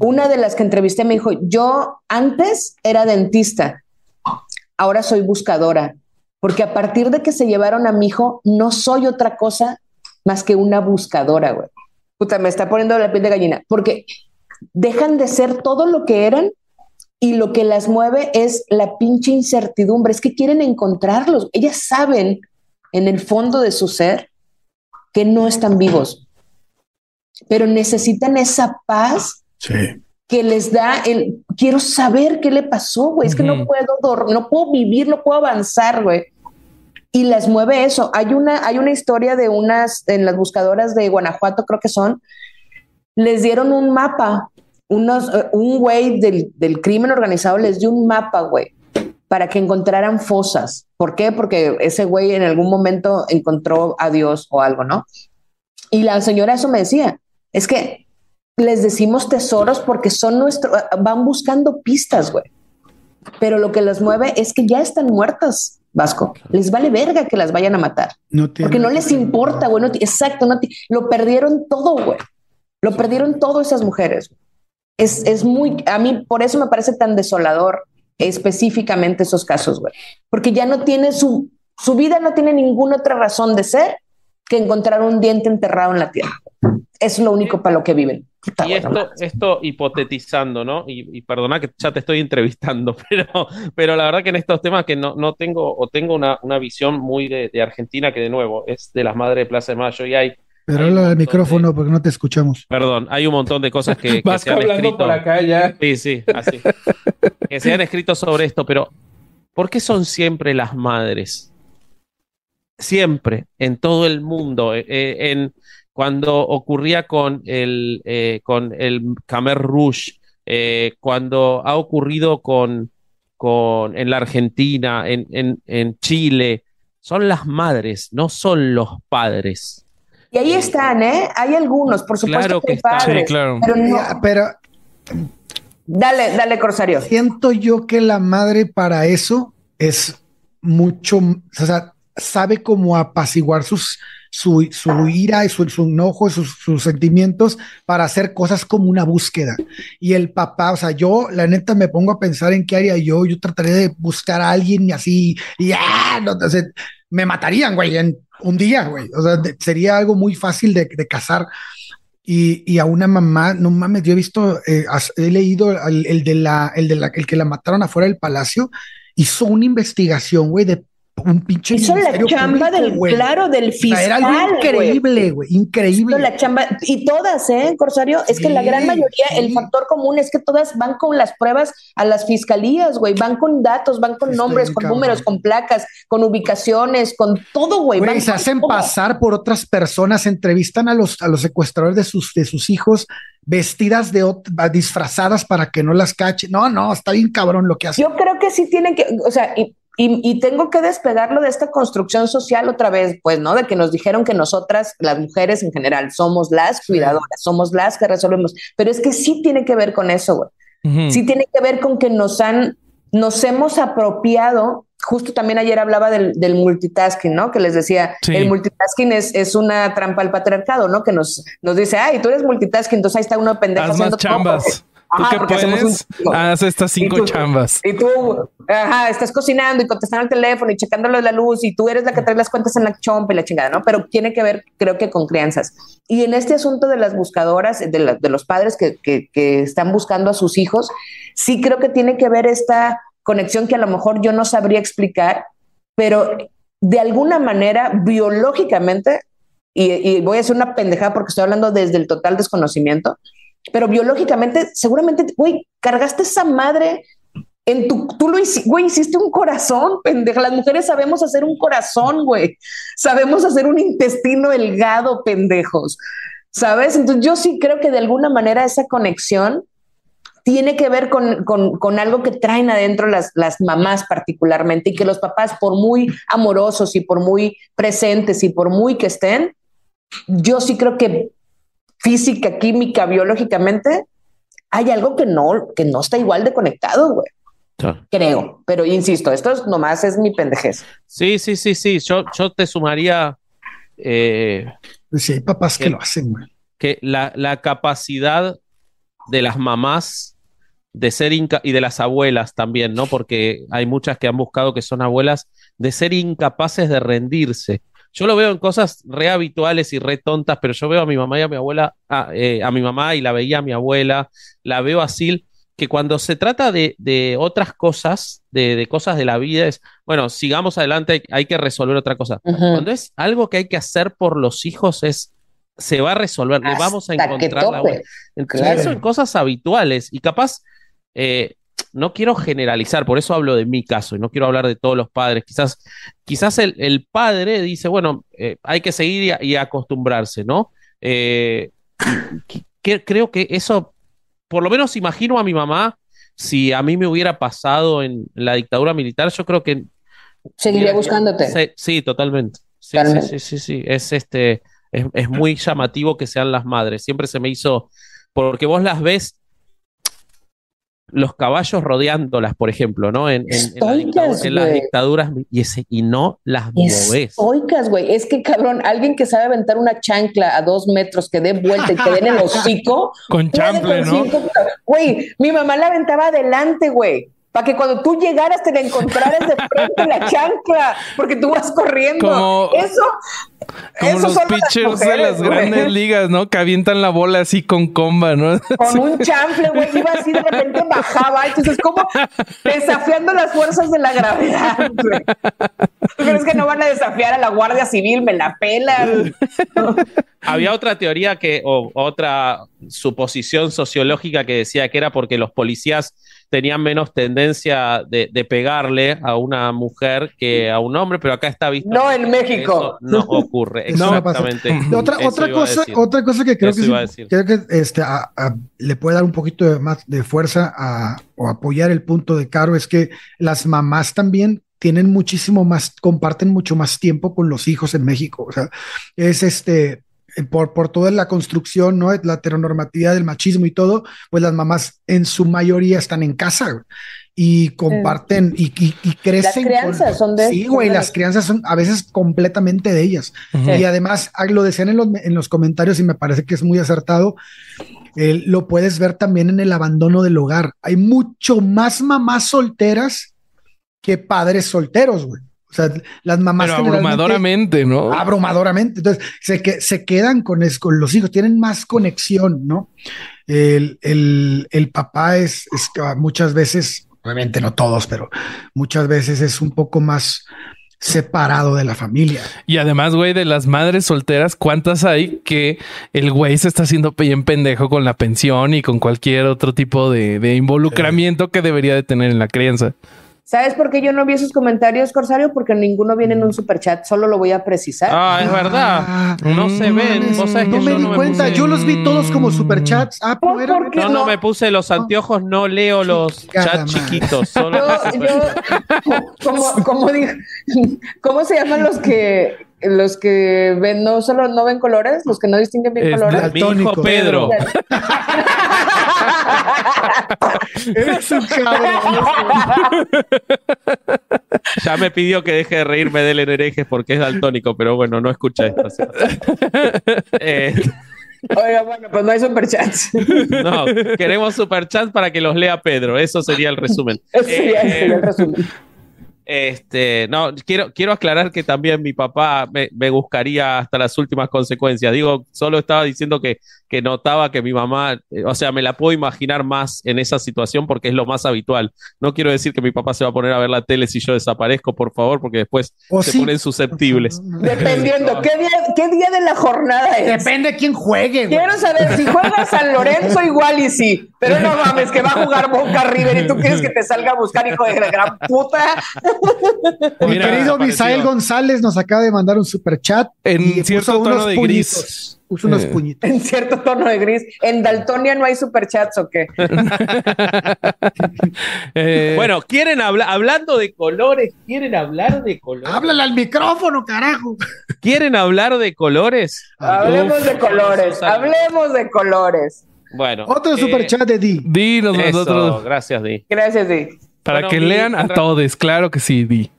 Una de las que entrevisté me dijo, yo antes era dentista, ahora soy buscadora, porque a partir de que se llevaron a mi hijo, no soy otra cosa más que una buscadora, güey. Puta, me está poniendo la piel de gallina, porque dejan de ser todo lo que eran y lo que las mueve es la pinche incertidumbre, es que quieren encontrarlos. Ellas saben en el fondo de su ser que no están vivos, pero necesitan esa paz Sí. que les da el quiero saber qué le pasó, güey. Es que no puedo no puedo vivir, no puedo avanzar, güey. Y las mueve eso. Hay una, hay una historia de unas, en las buscadoras de Guanajuato, creo que son, les dieron un mapa, unos, eh, un güey del, del crimen organizado les dio un mapa, güey, para que encontraran fosas. ¿Por qué? Porque ese güey en algún momento encontró a Dios o algo, ¿no? Y la señora eso me decía, es que les decimos tesoros porque son nuestro, van buscando pistas, güey. Pero lo que las mueve es que ya están muertas, Vasco. Les vale verga que las vayan a matar. No Porque no les importa, güey. no exacto, no lo perdieron todo, güey. Lo perdieron todo esas mujeres. Es, es muy, a mí por eso me parece tan desolador específicamente esos casos, güey. Porque ya no tiene su, su vida no tiene ninguna otra razón de ser que encontrar un diente enterrado en la tierra. Es lo único para lo que viven. Puta, Y esto, esto hipotetizando, ¿no? Y, y perdona que ya te estoy entrevistando, [LAUGHS] pero, pero la verdad que en estos temas que no, no tengo, o tengo una, una visión muy de, de Argentina, que de nuevo es de las madres de Plaza de Mayo, y hay, Pero habla al montón micrófono porque no te escuchamos. perdón, hay un montón de cosas que, que Vas se han hablando escrito. por acá ya. Sí, sí, así. que se han escrito sobre esto, pero ¿por qué son siempre las madres? Siempre, en todo el mundo. eh, eh, en, cuando ocurría con el, eh, con el Khmer Rouge, eh, cuando ha ocurrido con, con, en la Argentina, en, en, en Chile, son las madres, no son los padres. Y ahí están, ¿eh? Hay algunos, por supuesto Claro que, que hay están. padres, Sí, claro. Pero no. Pero Dale, dale, Corsario. siento yo que la madre para eso es mucho, o sea, sabe cómo apaciguar sus, su, su ira y su, su enojo, sus, sus sentimientos para hacer cosas como una búsqueda. Y el papá, o sea, yo la neta me pongo a pensar en qué haría yo, yo trataría de buscar a alguien y así, y ah, me matarían, güey, en un día, güey. O sea, sería algo muy fácil de, de cazar. Y, y a una mamá, no mames, yo he visto, eh, he leído el, el de la, el de la, el que la mataron afuera del palacio, hizo una investigación, güey, de un pinche. Hizo la chamba público, del, claro, del O sea, fiscal. era algo increíble, güey, increíble. Hizo la chamba. Y todas, ¿eh, Corsario? Es que la gran mayoría, sí. el factor común es que todas van con las pruebas a las fiscalías, güey. Van con datos, van con Está nombres, con cabrón. números, con placas, con ubicaciones, con todo, güey. Se hacen todo. pasar por otras personas, entrevistan a los, a los secuestradores de sus, de sus hijos, vestidas de disfrazadas para que no las cachen. No, no, está bien cabrón lo que hacen. Yo creo que sí tienen que, o sea, y, y- y tengo que despegarlo de esta construcción social otra vez, pues, ¿no? De que nos dijeron que nosotras, las mujeres en general, somos las cuidadoras, somos las que resolvemos, pero es que sí tiene que ver con eso, güey. Sí tiene que ver con que nos han, nos hemos apropiado. Justo también ayer hablaba del, del multitasking, ¿no? Que les decía, Sí. el multitasking es, es una trampa al patriarcado, ¿no? Que nos, nos dice, ay, tú eres multitasking, entonces ahí está uno pendejo Haz haciendo más todo chambas. ¿Tú Ajá, qué porque hacemos puedes? un- Haz estas cinco Y tú- chambas. Y tú, ajá, estás cocinando y contestando el teléfono y checándolo de la luz y tú eres la que trae las cuentas en la chompa y la chingada, ¿no? Pero tiene que ver, creo que con crianzas. Y en este asunto de las buscadoras, de, la- de los padres que, que- que están buscando a sus hijos, sí creo que tiene que ver esta conexión que a lo mejor yo no sabría explicar, pero de alguna manera, biológicamente, y, y voy a hacer una pendejada porque estoy hablando desde el total desconocimiento, pero biológicamente, seguramente, güey, cargaste esa madre en tu, tú lo hiciste, güey, hiciste un corazón, pendeja. Las mujeres sabemos hacer un corazón, güey. Sabemos hacer un intestino delgado, pendejos. ¿Sabes? Entonces yo sí creo que de alguna manera esa conexión tiene que ver con, con- con algo que traen adentro las, las mamás particularmente y que los papás, por muy amorosos y por muy presentes y por muy que estén, yo sí creo que física, química, biológicamente, hay algo que no, que no está igual de conectado, güey. Creo, pero insisto, esto es, nomás es mi pendejez. Sí, sí, sí, sí. Yo, yo te sumaría eh, Pues sí, hay papás que lo hacen, güey. que la, la capacidad de las mamás de ser inca y de las abuelas también, ¿no? Porque hay muchas que han buscado que son abuelas de ser incapaces de rendirse. Yo lo veo en cosas re habituales y re tontas, pero yo veo a mi mamá y a mi abuela, a, eh, a mi mamá y la veía a mi abuela, la veo así, que cuando se trata de, de otras cosas, de, de cosas de la vida, es, bueno, sigamos adelante, hay, hay que resolver otra cosa. Cuando es algo que hay que hacer por los hijos, es, se va a resolver, le vamos a encontrar la. Entonces, Claro. eso en cosas habituales y capaz, eh, no quiero generalizar, por eso hablo de mi caso y no quiero hablar de todos los padres. Quizás, quizás el, el padre dice, bueno, eh, hay que seguir y, acostumbrarse, ¿no? Eh, que- creo que eso, por lo menos imagino a mi mamá, si a mí me hubiera pasado en la dictadura militar, yo creo que Seguiría Mira, buscándote. Sí, sí, totalmente. Sí, Totalmente. sí, sí, sí, sí. Es este, es, es muy llamativo que sean las madres. Siempre se me hizo, porque vos las ves, los caballos rodeándolas, por ejemplo, ¿no? En, en- en la dictadura- Estoicas, en las dictaduras y, ese, y no las movés. Estoicas, güey. Es que, cabrón, alguien que sabe aventar una chancla a dos metros, que dé vuelta y que den el [LAUGHS] hocico. Con chample, ¿no? Güey, mi mamá la aventaba adelante, güey. Para que cuando tú llegaras te la encontraras de frente la [LAUGHS] chancla, porque tú vas corriendo. Como- eso, Como eso los son las pitchers de mujeres, las güey. grandes ligas, ¿no? Que avientan la bola así con comba, ¿no? [LAUGHS] Con un chanfle, güey, iba así de repente bajaba. Entonces, como desafiando las fuerzas de la gravedad, güey. ¿Tú crees que no van a desafiar a la Guardia Civil? Me la pelan. [LAUGHS] Había otra teoría que, o otra suposición sociológica que decía que era porque los policías tenían menos tendencia de, de pegarle a una mujer que a un hombre, pero acá está visto. No en México. eso [LAUGHS] no ocurre. [LAUGHS] Eso no. Exactamente. Otra, cosa, otra cosa que creo Eso que, sí- creo que este, a- a- le puede dar un poquito de más de fuerza a, o apoyar el punto de Caro es que las mamás también tienen muchísimo más, comparten mucho más tiempo con los hijos en México. O sea, es este, por, por toda la construcción, ¿no? La heteronormatividad del machismo y todo, pues las mamás en su mayoría están en casa y comparten y, y- y crecen. crianzas son de- Sí, güey, las crianzas son a veces completamente de ellas. Y además, ah, lo decían en los, en los comentarios y me parece que es muy acertado. eh, lo puedes ver también en el abandono del hogar. Hay mucho más mamás solteras que padres solteros, güey. O sea, las mamás Pero abrumadoramente, ¿no? abrumadoramente. Entonces, se, que, se quedan con, es- con los hijos, tienen más conexión, ¿no? El, el- el papá es, es muchas veces, obviamente no todos, pero muchas veces es un poco más separado de la familia. Y además, güey, de las madres solteras, ¿cuántas hay que el güey se está haciendo bien pendejo con la pensión y con cualquier otro tipo de, de involucramiento que debería de tener en la crianza? ¿Sabes por qué yo no vi esos comentarios, Corsario? Porque ninguno viene en un superchat, solo lo voy a precisar. Ah, es verdad. Ah, No se Mm, ven. Vos sabés que no me yo di no me cuenta, puse- yo los vi todos como superchats. Ah, ¿Por- no era- por qué? No, no, No. me puse los anteojos, no leo los chats chiquitos. Solo Yo, los super- yo, como, como dijo, [LAUGHS] ¿cómo se llaman los que los que ven, no solo no ven colores, los que no distinguen bien Es colores? Mi hijo. Pedro. [LAUGHS] Eres un cabrón. Ya me pidió que deje de reírme de él en herejes porque es daltónico, pero bueno, no escucha esto. Eh, Oiga, bueno, pues no hay superchats. No, queremos superchats para que los lea Pedro. Eso sería el resumen. Ese sería, ese Eh, sería el resumen. Este, no, quiero, quiero aclarar que también mi papá me, me buscaría hasta las últimas consecuencias. Digo, solo estaba diciendo que, que notaba que mi mamá, eh, o sea, me la puedo imaginar más en esa situación porque es lo más habitual. No quiero decir que mi papá se va a poner a ver la tele si yo desaparezco, por favor, porque después O se sí. ponen susceptibles. [LAUGHS] Dependiendo, ¿qué día, ¿qué día de la jornada es? Depende de quién juegue, güey. Quiero saber si juega San Lorenzo igual y sí, pero no mames que va a jugar Boca River y tú quieres que te salga a buscar hijo de la gran puta. Mi querido apareció. Misael González nos acaba de mandar un super chat. En cierto tono de gris. Puso unos Eh. puñitos. En cierto tono de gris. En Daltonia no hay superchats o qué. [LAUGHS] Eh, Bueno, quieren hablar, hablando de colores, quieren hablar de colores. Háblale al micrófono, carajo. ¿Quieren hablar de colores? Hablemos de colores, hablemos de colores. Bueno. Otro eh, super chat de Di. Di nos mandó Eso, otro. gracias, Di. Gracias, Di. Para Bueno, que mi- lean a todos, claro que sí, Di.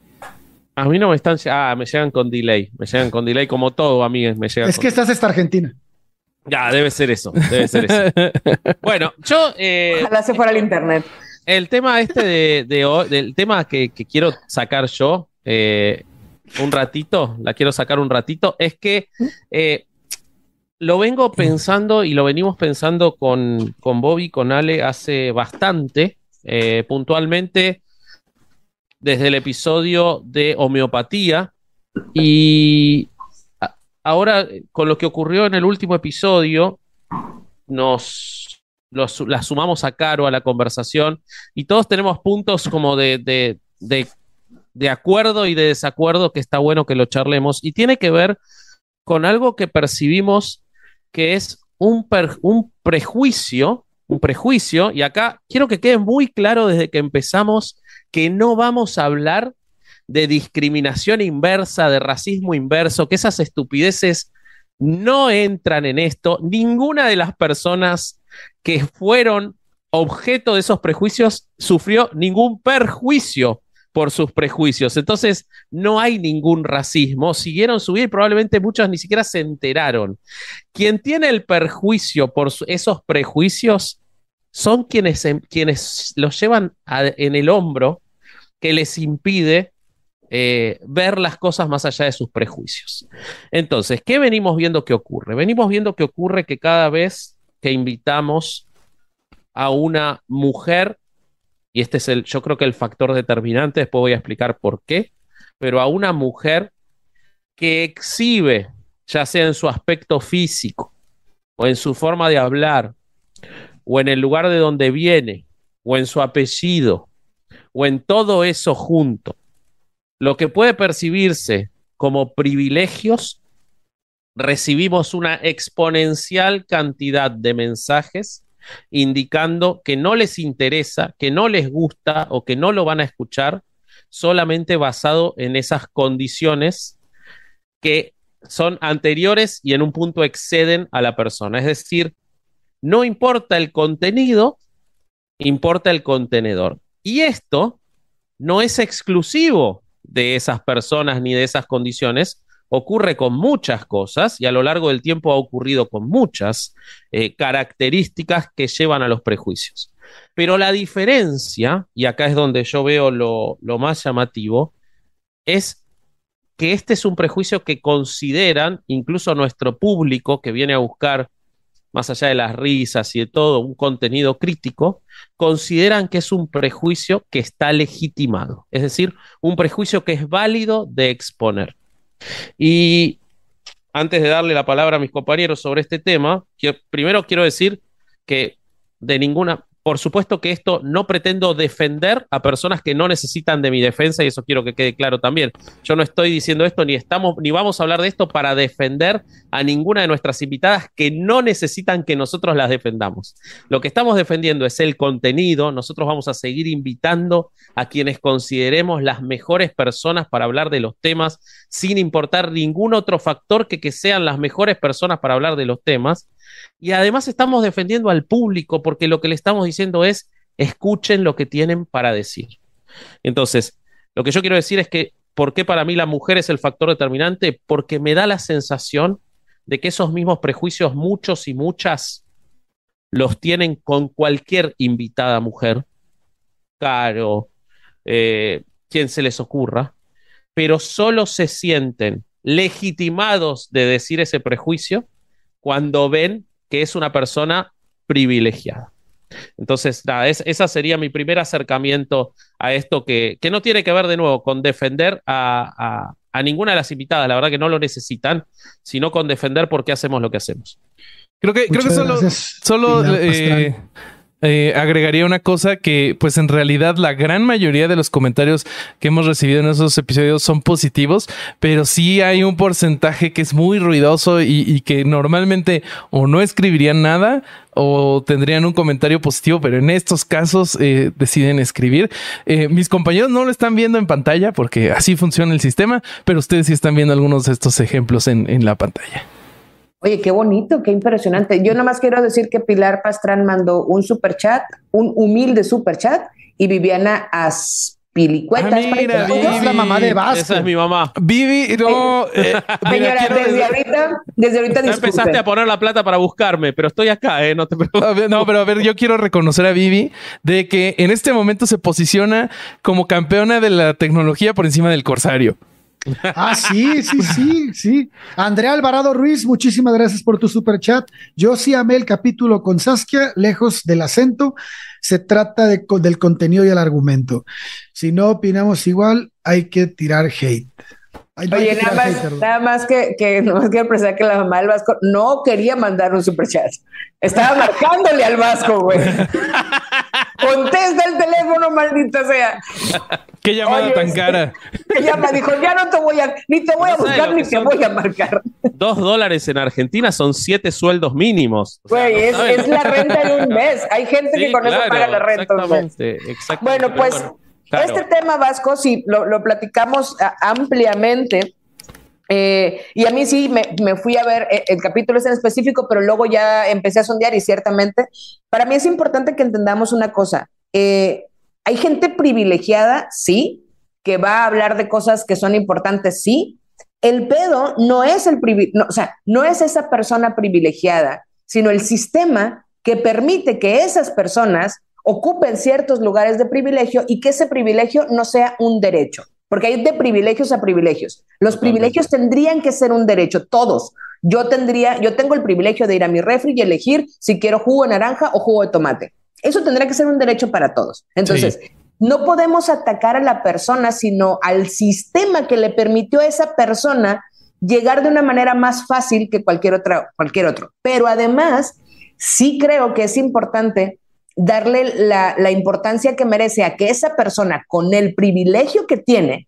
A mí no me están. Ah, me llegan con delay. Me llegan con delay, como todo a mí me llega Es con- que estás esta Argentina. Ya, debe ser eso. Debe ser eso. [LAUGHS] bueno, yo. eh, Ojalá se fuera al internet. el tema este de, de hoy- del tema que, que quiero sacar yo eh, un ratito, la quiero sacar un ratito, es que eh, lo vengo pensando y lo venimos pensando con, con Bobby, con Ale hace bastante, eh, puntualmente desde el episodio de homeopatía y ahora con lo que ocurrió en el último episodio nos la sumamos a Caro a la conversación y todos tenemos puntos como de, de, de, acuerdo y de desacuerdo que está bueno que lo charlemos y tiene que ver con algo que percibimos que es un, un prejuicio, un prejuicio, y acá quiero que quede muy claro desde que empezamos que no vamos a hablar de discriminación inversa, de racismo inverso, que esas estupideces no entran en esto. Ninguna de las personas que fueron objeto de esos prejuicios sufrió ningún perjuicio por sus prejuicios. Entonces, no hay ningún racismo. Siguieron su vida y probablemente muchos ni siquiera se enteraron. Quien tiene el perjuicio por esos prejuicios son quienes, em- quienes los llevan en el hombro que les impide eh, ver las cosas más allá de sus prejuicios. Entonces, ¿qué venimos viendo que ocurre? Venimos viendo que ocurre que cada vez que invitamos a una mujer, y este es el, yo creo que el factor determinante, después voy a explicar por qué, pero a una mujer que exhibe, ya sea en su aspecto físico, o en su forma de hablar, o en el lugar de donde viene, o en su apellido, o en todo eso junto, lo que puede percibirse como privilegios, recibimos una exponencial cantidad de mensajes indicando que no les interesa, que no les gusta o que no lo van a escuchar, solamente basado en esas condiciones que son anteriores y en un punto exceden a la persona. Es decir, no importa el contenido, importa el contenedor. Y esto no es exclusivo de esas personas ni de esas condiciones, ocurre con muchas cosas y a lo largo del tiempo ha ocurrido con muchas eh, características que llevan a los prejuicios. Pero la diferencia, y acá es donde yo veo lo, lo más llamativo, es que este es un prejuicio que consideran incluso nuestro público que viene a buscar, más allá de las risas y de todo, un contenido crítico, consideran que es un prejuicio que está legitimado, es decir, un prejuicio que es válido de exponer. Y antes de darle la palabra a mis compañeros sobre este tema, primero quiero decir que de ninguna, por supuesto que esto no pretendo defender a personas que no necesitan de mi defensa y eso quiero que quede claro también. Yo no estoy diciendo esto ni estamos ni vamos a hablar de esto para defender a ninguna de nuestras invitadas que no necesitan que nosotros las defendamos. Lo que estamos defendiendo es el contenido, nosotros vamos a seguir invitando a quienes consideremos las mejores personas para hablar de los temas sin importar ningún otro factor que que sean las mejores personas para hablar de los temas. Y además estamos defendiendo al público porque lo que le estamos diciendo es escuchen lo que tienen para decir. Entonces, lo que yo quiero decir es que, ¿por qué para mí la mujer es el factor determinante? Porque me da la sensación de que esos mismos prejuicios muchos y muchas los tienen con cualquier invitada mujer, Caro, eh, quien se les ocurra, pero solo se sienten legitimados de decir ese prejuicio cuando ven que es una persona privilegiada. Entonces, nada, es, ese sería mi primer acercamiento a esto que, que no tiene que ver de nuevo con defender a, a, a, ninguna de las invitadas, la verdad que no lo necesitan, sino con defender por qué hacemos lo que hacemos. Creo que, creo que solo, solo eh, eh, agregaría una cosa que pues en realidad la gran mayoría de los comentarios que hemos recibido en esos episodios son positivos, pero sí hay un porcentaje que es muy ruidoso y, que normalmente o no escribirían nada o tendrían un comentario positivo, pero en estos casos eh, deciden escribir. Eh, mis compañeros no lo están viendo en pantalla porque así funciona el sistema, pero ustedes sí están viendo algunos de estos ejemplos en la pantalla. Oye, qué bonito, qué impresionante. Yo nada más quiero decir que Pilar Pastrán mandó un super chat, un humilde super chat, y Viviana Aspilicuetas. Ah, mira, Vivi, es la mamá de Vasco. Esa es mi mamá. Vivi, no. Eh, Señora, desde, decir... ahorita, desde ahorita, Ya empezaste a poner la plata para buscarme, pero estoy acá, ¿eh? No te preocupes. No, pero a ver, yo quiero reconocer a Vivi de que en este momento se posiciona como campeona de la tecnología por encima del Corsario. Ah, sí, sí, sí, sí. Andrea Alvarado Ruiz, muchísimas gracias por tu super chat. Yo sí amé el capítulo con Saskia, lejos del acento. Se trata de, del contenido y el argumento. Si no opinamos igual, hay que tirar hate. Oye, nada, más, hater, nada, más, que, que, [LAUGHS] nada más quiero precisar que la mamá del Vasco no quería mandar un super chat. Estaba [LAUGHS] marcándole al Vasco, güey. Contesta el teléfono, maldita sea. Qué llamada Oye, tan cara. ¿Qué llama? Dijo, ya no te voy a, ni te voy a buscar, ni te voy a marcar. Dos dólares en Argentina son siete sueldos mínimos. Güey, o sea, no es, es, la renta de un mes. Hay gente sí, que con claro, eso paga la renta. Exactamente, exactamente. Bueno, pues bueno, este tema vasco, sí, lo, lo platicamos ampliamente. Eh, y a mí sí me, me, fui a ver eh, el capítulo ese en específico, pero luego ya empecé a sondear y ciertamente, para mí es importante que entendamos una cosa. Eh, hay gente privilegiada, sí, que va a hablar de cosas que son importantes, sí. El pedo no es el no, o sea, no es esa persona privilegiada, sino el sistema que permite que esas personas ocupen ciertos lugares de privilegio y que ese privilegio no sea un derecho porque hay de privilegios a privilegios. Los privilegios tendrían que ser un derecho, todos. Yo tendría, yo tengo el privilegio de ir a mi refri y elegir si quiero jugo de naranja o jugo de tomate. Eso tendría que ser un derecho para todos. Entonces, sí. no podemos atacar a la persona, sino al sistema que le permitió a esa persona llegar de una manera más fácil que cualquier otra, cualquier otro. Pero además, sí creo que es importante darle la, la, importancia que merece a que esa persona con el privilegio que tiene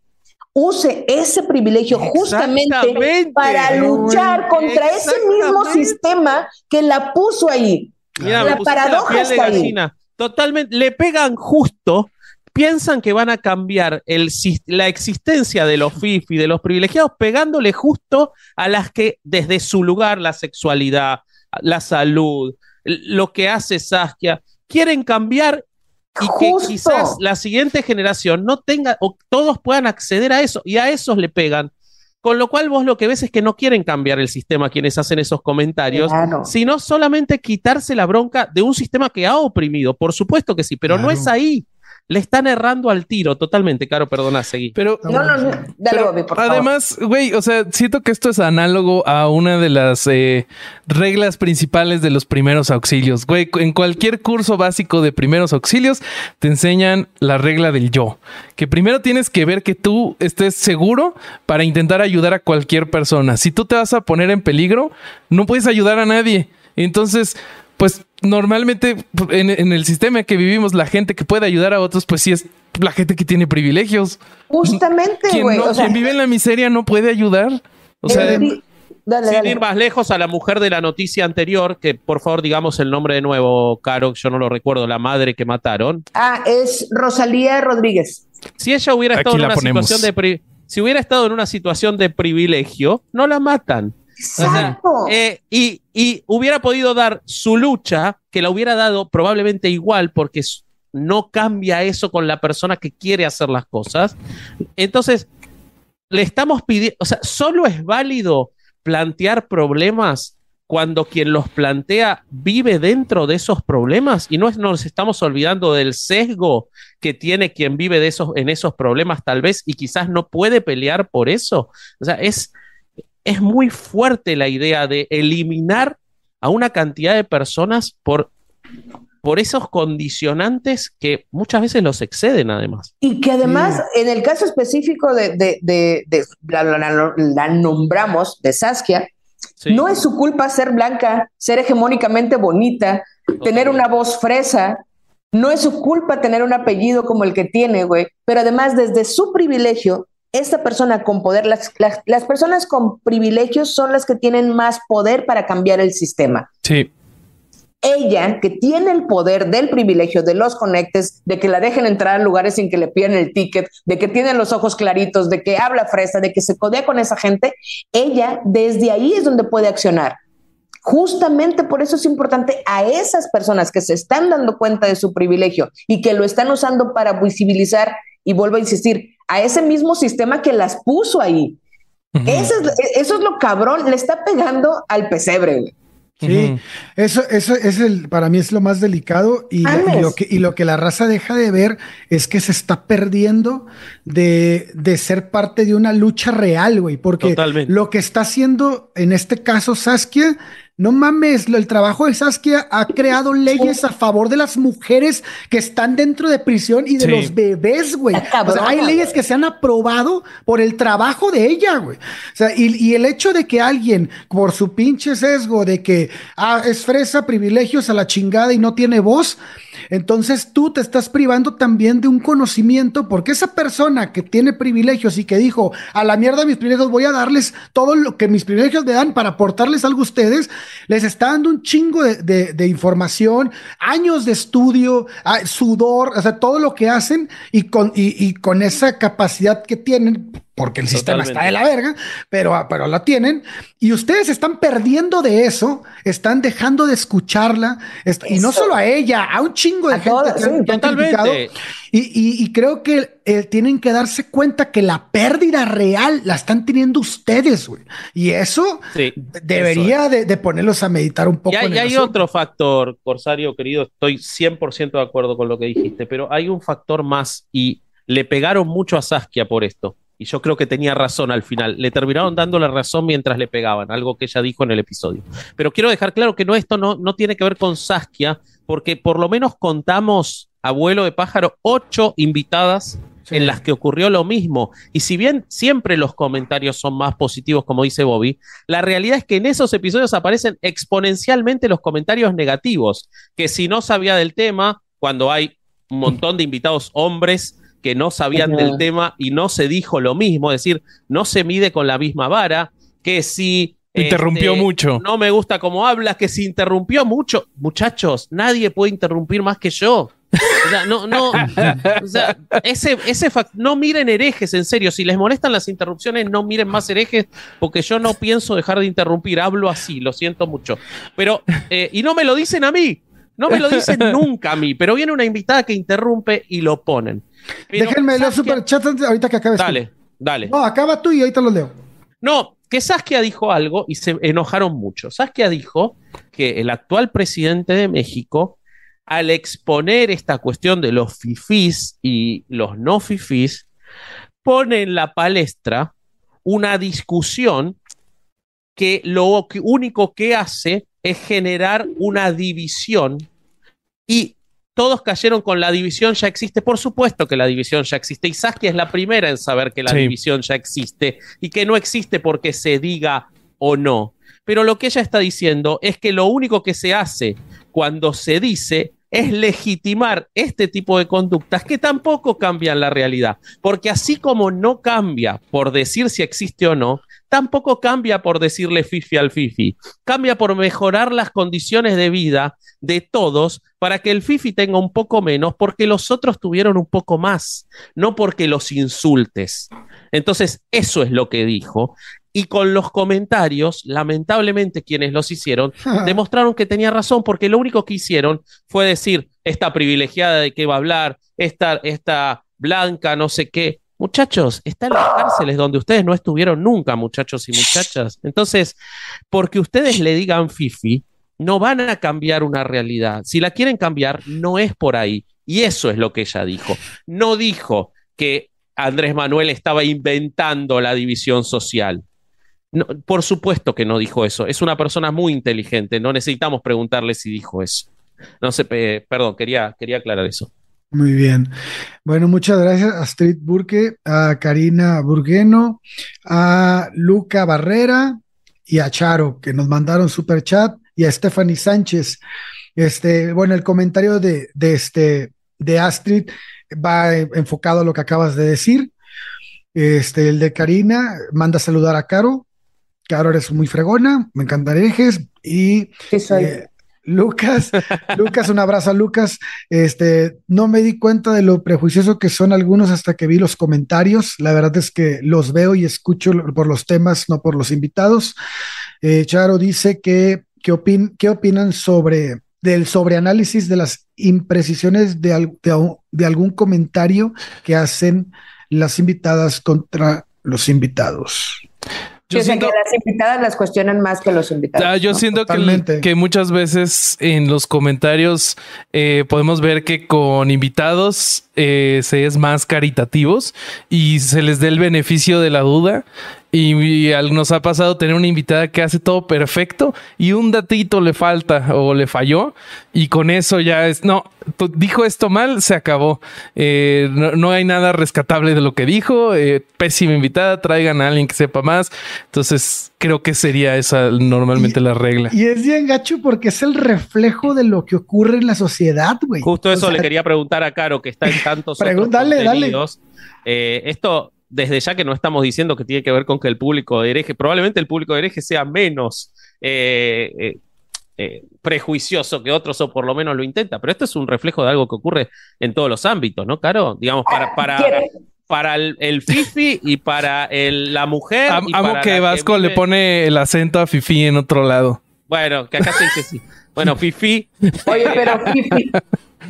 use ese privilegio justamente para luchar contra ese mismo sistema que la puso ahí. Mira, la paradoja la está ahí. Totalmente, le pegan justo piensan que van a cambiar el, la existencia de los FIF y de los privilegiados pegándole justo a las que desde su lugar, la sexualidad, la salud, lo que hace Saskia, quieren cambiar y Justo. que quizás la siguiente generación no tenga o todos puedan acceder a eso y a esos le pegan. Con lo cual vos lo que ves es que no quieren cambiar el sistema quienes hacen esos comentarios, claro. sino solamente quitarse la bronca de un sistema que ha oprimido. Por supuesto que sí, pero claro. no es ahí le están errando al tiro totalmente, Caro, perdona, seguí. Pero, no, no, no. Dale, pero Bobby, por además, güey, o sea, siento que esto es análogo a una de las eh, reglas principales de los primeros auxilios. Güey, en cualquier curso básico de primeros auxilios te enseñan la regla del yo. Que primero tienes que ver que tú estés seguro para intentar ayudar a cualquier persona. Si tú te vas a poner en peligro, no puedes ayudar a nadie. Entonces, pues normalmente en, en, el sistema que vivimos, la gente que puede ayudar a otros, pues sí es la gente que tiene privilegios. Justamente, quien, güey. no, o sea, quien vive en la miseria no puede ayudar. O sea, el, dale, sin dale. ir más lejos a la mujer de la noticia anterior, que por favor digamos el nombre de nuevo, Caro, yo no lo recuerdo, la madre que mataron. Ah, es Rosalía Rodríguez. Si ella hubiera estado en una ponemos. situación de si hubiera estado en una situación de privilegio, no la matan. Exacto. O sea, eh, y, y, hubiera podido dar su lucha, que la hubiera dado probablemente igual, porque no cambia eso con la persona que quiere hacer las cosas. Entonces, le estamos pidiendo, o sea, solo es válido plantear problemas cuando quien los plantea vive dentro de esos problemas y no es, nos estamos olvidando del sesgo que tiene quien vive de esos, en esos problemas tal vez y quizás no puede pelear por eso. O sea, es, es muy fuerte la idea de eliminar a una cantidad de personas por, por esos condicionantes que muchas veces los exceden además. Y que además, en el caso específico de, de, de, de la, la, la, nombramos, de Saskia, sí. no es su culpa ser blanca, ser hegemónicamente bonita, Totalmente. tener una voz fresa, no es su culpa tener un apellido como el que tiene, güey, pero además desde su privilegio, esta persona con poder, las, las, las, personas con privilegios son las que tienen más poder para cambiar el sistema. Sí. Ella, que tiene el poder del privilegio, de los conectes, de que la dejen entrar a lugares sin que le pidan el ticket, de que tiene los ojos claritos, de que habla fresa, de que se codea con esa gente, ella desde ahí es donde puede accionar. Justamente por eso es importante a esas personas que se están dando cuenta de su privilegio y que lo están usando para visibilizar, y vuelvo a insistir, a ese mismo sistema que las puso ahí. Uh -huh. eso, es, eso, es, lo cabrón, le está pegando al pesebre. Güey. Sí, uh -huh. eso, eso es el, para mí es lo más delicado y, lo que, y lo que la raza deja de ver es que se está perdiendo de, de ser parte de una lucha real, güey, porque Totalmente. lo que está haciendo en este caso Saskia no mames, el trabajo de Saskia ha creado leyes a favor de las mujeres que están dentro de prisión y de sí. los bebés, güey. O sea, hay leyes que se han aprobado por el trabajo de ella, güey. O sea, y, y, el hecho de que alguien, por su pinche sesgo de que ah, es fresa, privilegios a la chingada y no tiene voz, entonces tú te estás privando también de un conocimiento porque esa persona que tiene privilegios y que dijo, a la mierda mis privilegios voy a darles todo lo que mis privilegios me dan para aportarles algo a ustedes, les está dando un chingo de, información, años de estudio, ah, sudor, o sea, todo lo que hacen y con, y con esa capacidad que tienen porque el sistema Totalmente. está de la verga, pero, pero la tienen, y ustedes están perdiendo de eso, están dejando de escucharla, y no solo a ella, a un chingo de a gente todos, que, sí, han, criticado, y, y, y, creo que eh, tienen que darse cuenta que la pérdida real la están teniendo ustedes, güey, y eso sí, debería eso de, de, ponerlos a meditar un poco. Y hay, y hay otro factor, Corsario querido, estoy 100% de acuerdo con lo que dijiste, pero hay un factor más, y le pegaron mucho a Saskia por esto y yo creo que tenía razón al final. Le terminaron dando la razón mientras le pegaban, algo que ella dijo en el episodio. Pero quiero dejar claro que no, esto no, no tiene que ver con Saskia, porque por lo menos contamos, abuelo de pájaro, ocho invitadas sí. en las que ocurrió lo mismo. Y si bien siempre los comentarios son más positivos, como dice Bobby, la realidad es que en esos episodios aparecen exponencialmente los comentarios negativos, que si no sabía del tema, cuando hay un montón de invitados hombres, que no sabían del tema y no se dijo lo mismo, es decir, no se mide con la misma vara, que si... Interrumpió este, mucho. No me gusta cómo hablas, que si interrumpió mucho. Muchachos, nadie puede interrumpir más que yo. O sea, no, no, [LAUGHS] o sea, ese, ese no miren herejes, en serio, si les molestan las interrupciones, no miren más herejes, porque yo no pienso dejar de interrumpir, hablo así, lo siento mucho. Pero, eh, y no me lo dicen a mí, no me lo [LAUGHS] dicen nunca a mí, pero viene una invitada que interrumpe y lo ponen. Pero, Déjenme los superchats ahorita que acabes. Dale, tú. dale. No, acaba tú y ahorita los leo. No, que Saskia dijo algo y se enojaron mucho. Saskia dijo que el actual presidente de México, al exponer esta cuestión de los fifís y los no fifís, pone en la palestra una discusión que lo único que hace es generar una división y todos cayeron con la división ya existe. Por supuesto que la división ya existe. Y Saskia es la primera en saber que la sí. división ya existe y que no existe porque se diga o no. Pero lo que ella está diciendo es que lo único que se hace cuando se dice es legitimar este tipo de conductas que tampoco cambian la realidad. Porque así como no cambia por decir si existe o no, tampoco cambia por decirle fifi al fifi. Cambia por mejorar las condiciones de vida de todos para que el fifi tenga un poco menos porque los otros tuvieron un poco más, no porque los insultes. Entonces, eso es lo que dijo. Y con los comentarios, lamentablemente quienes los hicieron, [LAUGHS] demostraron que tenía razón, porque lo único que hicieron fue decir, esta privilegiada de qué va a hablar, esta, esta blanca, no sé qué. Muchachos, está en las cárceles donde ustedes no estuvieron nunca, muchachos y muchachas. Entonces, porque ustedes le digan Fifi, no van a cambiar una realidad. Si la quieren cambiar, no es por ahí. Y eso es lo que ella dijo. No dijo que Andrés Manuel estaba inventando la división social. No, por supuesto que no dijo eso. Es una persona muy inteligente. No necesitamos preguntarle si dijo eso. No sé, perdón, quería, quería aclarar eso. Muy bien. Bueno, muchas gracias a Street Burke, a Karina Burgueno, a Luca Barrera y a Charo, que nos mandaron super chat, y a Stephanie Sánchez. Este, bueno, el comentario de, de este, de Astrid va enfocado a lo que acabas de decir. Este, el de Karina manda saludar a Caro. Caro eres muy fregona, me encanta herejes. Y eh, Lucas, Lucas, un abrazo a Lucas. Este, no me di cuenta de lo prejuicioso que son algunos hasta que vi los comentarios. La verdad es que los veo y escucho por los temas, no por los invitados. Eh, Charo dice que, ¿qué, ¿qué opinan sobre del sobreanálisis de las imprecisiones de, de, algún comentario que hacen las invitadas contra los invitados. Yo siento, que las invitadas las cuestionan más que los invitados. Ah, yo siento que, que, muchas veces en los comentarios eh, podemos ver que con invitados eh, se es más caritativos y se les dé el beneficio de la duda y, nos ha pasado tener una invitada que hace todo perfecto y un datito le falta o le falló y con eso ya es, no, dijo esto mal, se acabó. Eh, no, hay nada rescatable de lo que dijo, eh, pésima invitada, traigan a alguien que sepa más. Entonces creo que sería esa normalmente la regla. Y es bien gacho porque es el reflejo de lo que ocurre en la sociedad, güey. Justo eso le quería preguntar a Caro, que está en tantos [LAUGHS] otros dale, eh, esto desde ya que no estamos diciendo que tiene que ver con que el público de hereje, probablemente el público de hereje sea menos eh, eh, eh, prejuicioso que otros o por lo menos lo intenta, pero esto es un reflejo de algo que ocurre en todos los ámbitos, ¿no, Caro? Digamos, para, para, para el, Fifi y para la mujer. amo que Vasco le pone el acento a Fifi en otro lado. Bueno, que acá se dice sí. Bueno, [LAUGHS] Fifi. Oye, pero Fifi,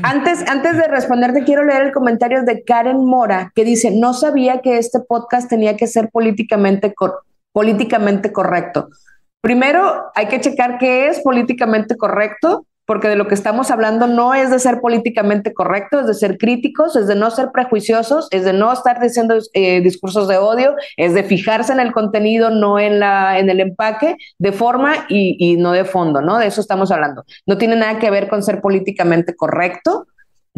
antes, antes de responderte, quiero leer el comentario de Karen Mora, que dice, no sabía que este podcast tenía que ser políticamente, políticamente correcto. Primero, hay que checar qué es políticamente correcto porque de lo que estamos hablando no es de ser políticamente correcto, es de ser críticos, es de no ser prejuiciosos, es de no estar diciendo eh, discursos de odio, es de fijarse en el contenido, no en, la, en el empaque, de forma y, y no de fondo, ¿no? De eso estamos hablando. No tiene nada que ver con ser políticamente correcto,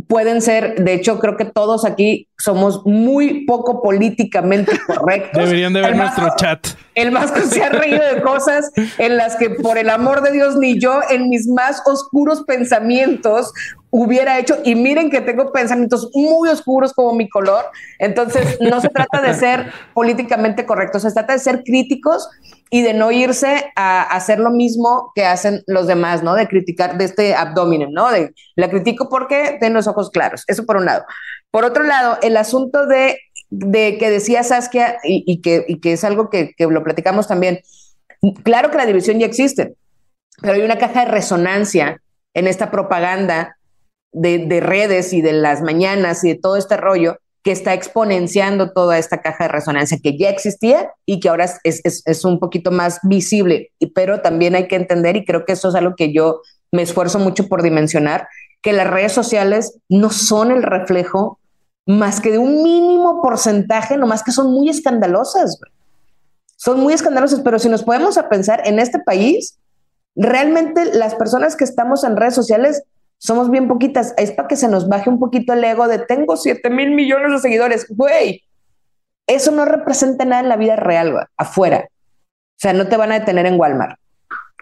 pueden ser, de hecho, creo que todos aquí somos muy poco políticamente [LAUGHS] correctos. Deberían de ver nuestro chat. El Vasco se ha reído de cosas en las que, por el amor de Dios, ni yo en mis más oscuros pensamientos hubiera hecho, y miren que tengo pensamientos muy oscuros como mi color, entonces no se trata de ser [LAUGHS] políticamente correctos, se trata de ser críticos y de no irse a hacer lo mismo que hacen los demás, ¿no? De criticar de este abdomen, ¿no? De la critico porque tiene los ojos claros, eso por un lado. Por otro lado, el asunto de, de que decía Saskia y, que, y que es algo que, que lo platicamos también, claro que la división ya existe, pero hay una caja de resonancia en esta propaganda de, redes y de las mañanas y de todo este rollo que está exponenciando toda esta caja de resonancia que ya existía y que ahora es, es, un poquito más visible. Pero también hay que entender, y creo que eso es algo que yo me esfuerzo mucho por dimensionar, que las redes sociales no son el reflejo más que de un mínimo porcentaje, nomás que son muy escandalosas. Son muy escandalosas, pero si nos podemos a pensar en este país, realmente las personas que estamos en redes sociales somos bien poquitas. Es para que se nos baje un poquito el ego de tengo 7 mil millones de seguidores. Güey, eso no representa nada en la vida real, afuera. O sea, no te van a detener en Walmart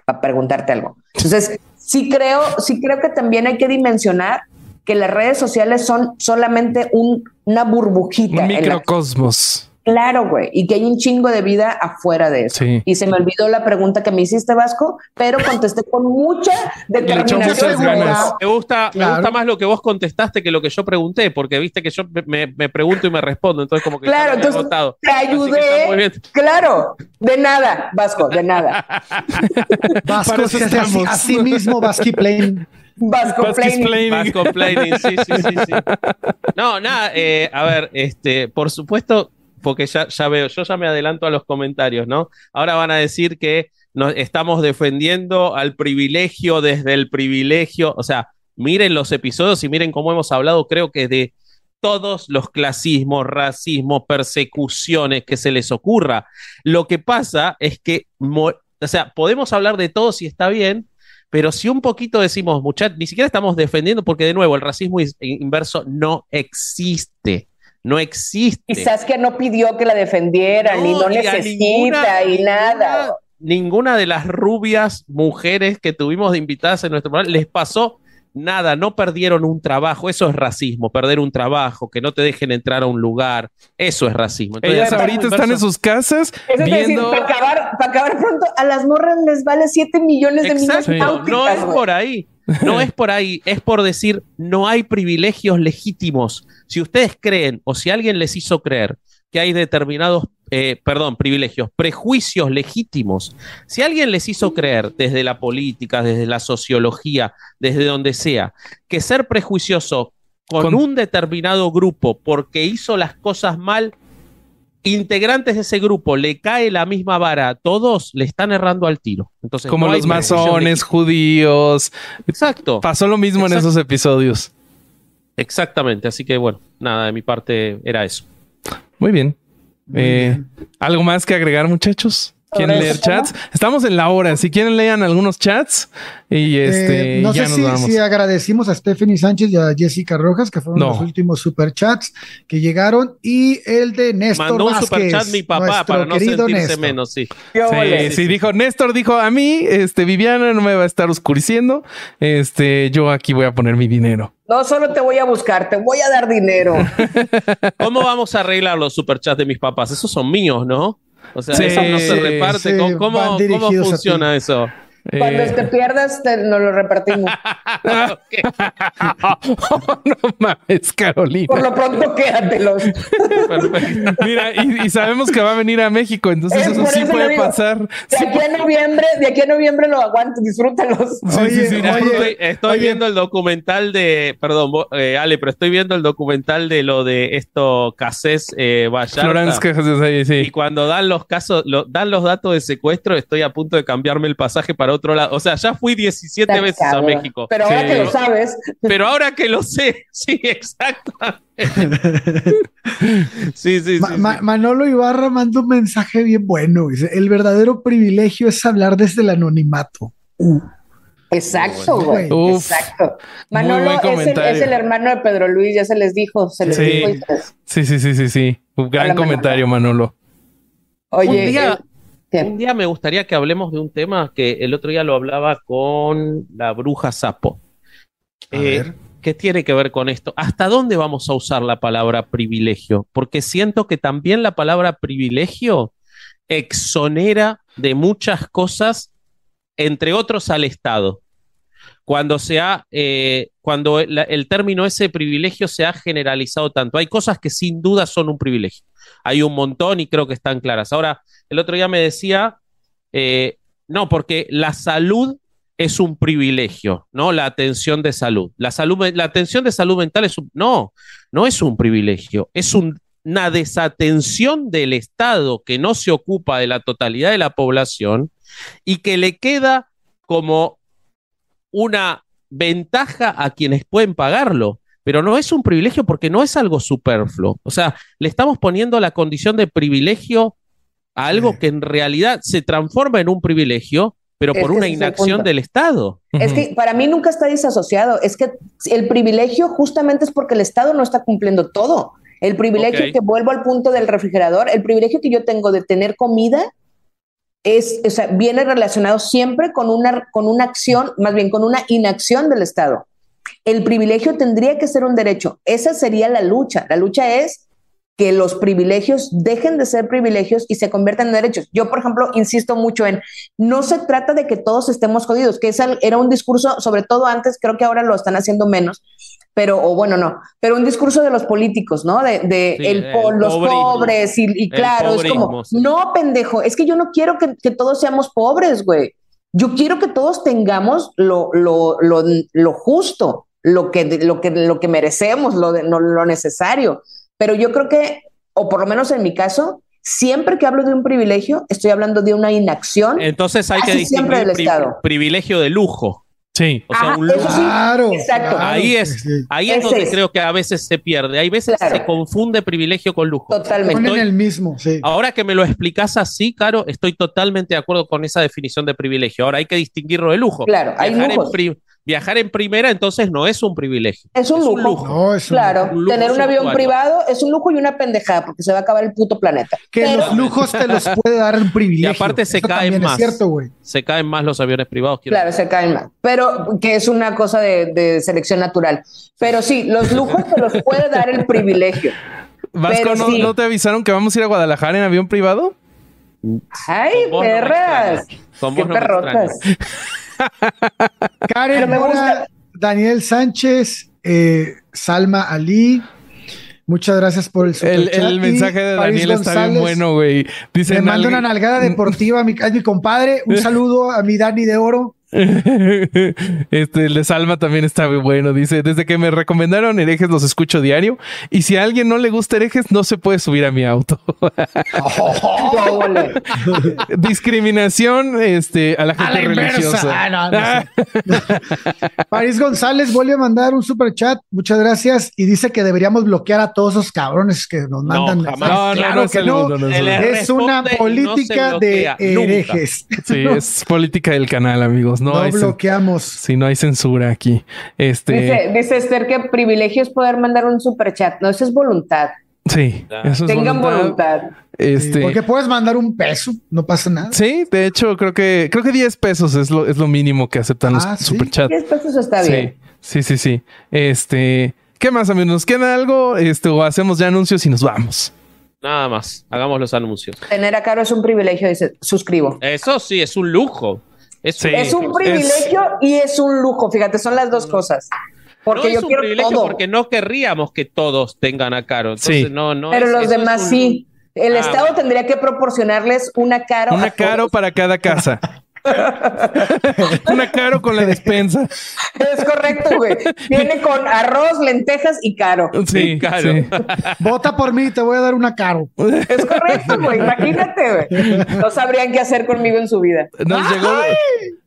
para preguntarte algo. Entonces, sí creo, sí creo que también hay que dimensionar que las redes sociales son solamente una burbujita. Un microcosmos. Claro, güey, y que hay un chingo de vida afuera de eso. Y se me olvidó la pregunta que me hiciste, Vasco, pero contesté con mucha [LAUGHS] determinación. Me gusta, me gusta más lo que vos contestaste que lo que yo pregunté, porque viste que yo me, pregunto y me respondo, entonces como que claro, entonces te ayudé. Claro, de nada, Vasco, de nada. [LAUGHS] Vasco, así, así mismo, Vasqui Plain. Vas complaining. Vas complaining, sí, sí, sí, sí. [LAUGHS] No, nada, eh, a ver, este, por supuesto, porque ya, veo, yo ya me adelanto a los comentarios, ¿no? Ahora van a decir que estamos defendiendo al privilegio desde el privilegio, o sea, miren los episodios y miren cómo hemos hablado, creo que de todos los clasismos, racismo, persecuciones que se les ocurra. Lo que pasa es que, o sea, podemos hablar de todo si está bien, pero si un poquito decimos, muchachos, ni siquiera estamos defendiendo, porque de nuevo, el racismo inverso no existe. No existe. Quizás que no pidió que la defendieran y no necesita y nada. Ninguna de las rubias mujeres que tuvimos de invitadas en nuestro programa les pasó nada, no perdieron un trabajo, eso es racismo, perder un trabajo, que no te dejen entrar a un lugar, eso es racismo. Ellas ahorita están en sus casas viendo... para, acabar, pronto, a las morras les vale 7 millones de Exacto, No es por ahí, no es por ahí, es por decir, no hay privilegios legítimos. Si ustedes creen o si alguien les hizo creer que hay determinados, eh, perdón, privilegios, prejuicios legítimos. Si alguien les hizo creer desde la política, desde la sociología, desde donde sea, que ser prejuicioso con, un determinado grupo porque hizo las cosas mal, integrantes de ese grupo le cae la misma vara a todos, le están errando al tiro. Entonces, Como los masones, judíos. Exacto. Pasó lo mismo en esos episodios. Exactamente. Así que bueno, nada, de mi parte era eso. Muy bien. Eh, ¿Algo más que agregar, muchachos? ¿Quieren leer chats? Estamos en la hora. Si quieren, lean algunos chats. Y eh, este, no sé si, agradecimos a Stephanie Sánchez y a Jessica Rojas, que fueron los últimos superchats que llegaron. Y el de Néstor. Mandó un superchat mi papá para no sentirse menos, sí. Sí, sí, dijo Néstor, dijo a mí, este, Viviana no me va a estar oscureciendo. Este, yo aquí voy a poner mi dinero. No solo te voy a buscar, te voy a dar dinero. [LAUGHS] ¿Cómo vamos a arreglar los superchats de mis papás? Esos son míos, ¿no? O sea, eso no se reparte. ¿Cómo, cómo funciona eso? Cuando te pierdas, te, nos lo repartimos. [LAUGHS] [LAUGHS] no mames, Carolina. Por lo pronto, quédatelos. [LAUGHS] Mira, y, sabemos que va a venir a México, entonces eso sí puede pasar. De aquí a noviembre, de aquí a noviembre lo aguanto, disfrútalos. Sí, sí, estoy, viendo el documental de, perdón, eh, Ale, pero estoy viendo el documental de lo de esto, Casés eh, Vallarta. sí. Y cuando dan los casos, dan los datos de secuestro, estoy a punto de cambiarme el pasaje para otro lado. O sea, ya fui 17 veces a México. Pero ahora que lo sabes. Pero ahora que lo sé, [LAUGHS] sí, exacto. [LAUGHS] sí, sí, sí, Manolo Ibarra manda un mensaje bien bueno. Dice, el verdadero privilegio es hablar desde el anonimato. Uh. Exacto, güey. Exacto. Manolo es el, hermano de Pedro Luis, ya se les dijo. Se les dijo sí, sí, sí, sí, sí. Un gran comentario, Manolo. Oye, un día me gustaría que hablemos de un tema que el otro día lo hablaba con la bruja sapo. Eh, ¿Qué tiene que ver con esto? ¿Hasta dónde vamos a usar la palabra privilegio? Porque siento que también la palabra privilegio exonera de muchas cosas, entre otros al Estado. Cuando, se eh, cuando el término ese privilegio se ha generalizado tanto. Hay cosas que sin duda son un privilegio. Hay un montón y creo que están claras. Ahora, el otro día me decía, eh, no, porque la salud es un privilegio, ¿no? La atención de salud. La, salud, la atención de salud mental es un... No, no es un privilegio, es una desatención del Estado que no se ocupa de la totalidad de la población y que le queda como una ventaja a quienes pueden pagarlo pero no es un privilegio porque no es algo superfluo. O sea, le estamos poniendo la condición de privilegio a algo que en realidad se transforma en un privilegio, pero por una inacción del Estado. Es que para mí nunca está disasociado. Es que el privilegio justamente es porque el Estado no está cumpliendo todo. El privilegio que vuelvo al punto del refrigerador, el privilegio que yo tengo de tener comida es, o sea, viene relacionado siempre con una, con una acción, más bien con una inacción del Estado el privilegio tendría que ser un derecho. Esa sería la lucha. La lucha es que los privilegios dejen de ser privilegios y se conviertan en derechos. Yo, por ejemplo, insisto mucho en, no se trata de que todos estemos jodidos, que esa era un discurso, sobre todo antes, creo que ahora lo están haciendo menos, pero, o bueno, no, pero un discurso de los políticos, ¿no? De, el, los pobres y, claro, es como, no, pendejo, es que yo no quiero que, que todos seamos pobres, güey. Yo quiero que todos tengamos lo, lo, lo, lo justo, lo que, lo, que, lo que merecemos, lo, de, no, lo necesario. Pero yo creo que, o por lo menos en mi caso, siempre que hablo de un privilegio, estoy hablando de una inacción. Entonces hay que distinguir del pri- Estado. privilegio de lujo. Sí. O sea, Ajá, un eso lujo. sí, Claro. exacto. claro, Ahí es, ahí es Ese donde es. creo que a veces se pierde. Hay veces Claro. se confunde privilegio con lujo. Totalmente. Estoy- el mismo, sí. Ahora que me lo explicas así, Caro, estoy totalmente de acuerdo con esa definición de privilegio. Ahora hay que distinguirlo de lujo. Claro, hay en lujos. Viajar en primera entonces no es un privilegio. Es un lujo. No, es un- Claro, un lujo tener un avión suntuario. privado es un lujo y una pendejada porque se va a acabar el puto planeta. Que Pero- los lujos te los puede dar un privilegio. Y aparte se Eso caen más. Es cierto, güey. Se caen más los aviones privados. Claro, se caen más. Pero que es una cosa de, de selección natural. Pero sí, los lujos te los puede dar el privilegio. Vasco, ¿no, sí. ¿no te avisaron que vamos a ir a Guadalajara en avión privado? ¡Ay, no perras! Con ¡Qué no perrotas! [LAUGHS] Karen Mora. Daniel Sánchez, eh, Salma Ali. Muchas gracias por el El, superchat. el mensaje de París Daniel está bien González, bueno, güey. Dice Me manda una nalgada deportiva a mi, a mi compadre. Un [LAUGHS] saludo a mi Dani de Oro. [LAUGHS] este, el de Salma también está muy bueno. Dice: Desde que me recomendaron herejes, los escucho diario. Y si a alguien no le gusta herejes, no se puede subir a mi auto. [LAUGHS] Discriminación este, a la gente A la religiosa. Ah, no, no sé. [LAUGHS] París González vuelve a mandar un super chat. Muchas gracias. Y dice que deberíamos bloquear a todos esos cabrones que nos mandan. No, no, Claro que el no. es una política de herejes. Sí, es política del canal, amigos. No, no hay cen- bloqueamos. sí, no hay censura aquí. Este, Dice, dice Esther que privilegio es poder mandar un superchat. No, eso es voluntad. sí, eso es Tengan voluntad. voluntad. Este, Porque puedes mandar un peso, no pasa nada. sí, de hecho, creo que creo que 10 pesos es lo, es lo mínimo que aceptan Ah, los ¿sí? superchats. 10 pesos está bien. Sí, sí, sí, sí. Este, ¿qué más, amigos? ¿Nos queda algo? Este, o hacemos ya anuncios y nos vamos. Nada más, hagamos los anuncios. Tener a Caro es un privilegio, dice, suscribo. Eso sí, es un lujo. Es Sí. Es un privilegio y es un lujo. Fíjate, son las dos cosas. Porque no yo es un quiero privilegio todo. porque no querríamos que todos tengan a Caro. Entonces, Sí. no, no pero es- los demás un- sí. El Ah, Estado bueno. tendría que proporcionarles una caro. Una a caro todos. para cada casa. [LAUGHS] [LAUGHS] Una caro con la despensa. Es correcto, güey. Viene con arroz, lentejas y caro. Sí, Caro. sí. [LAUGHS] Vota por mí, te voy a dar una caro. Es correcto, güey. Imagínate, güey. No sabrían qué hacer conmigo en su vida. Nos llegó,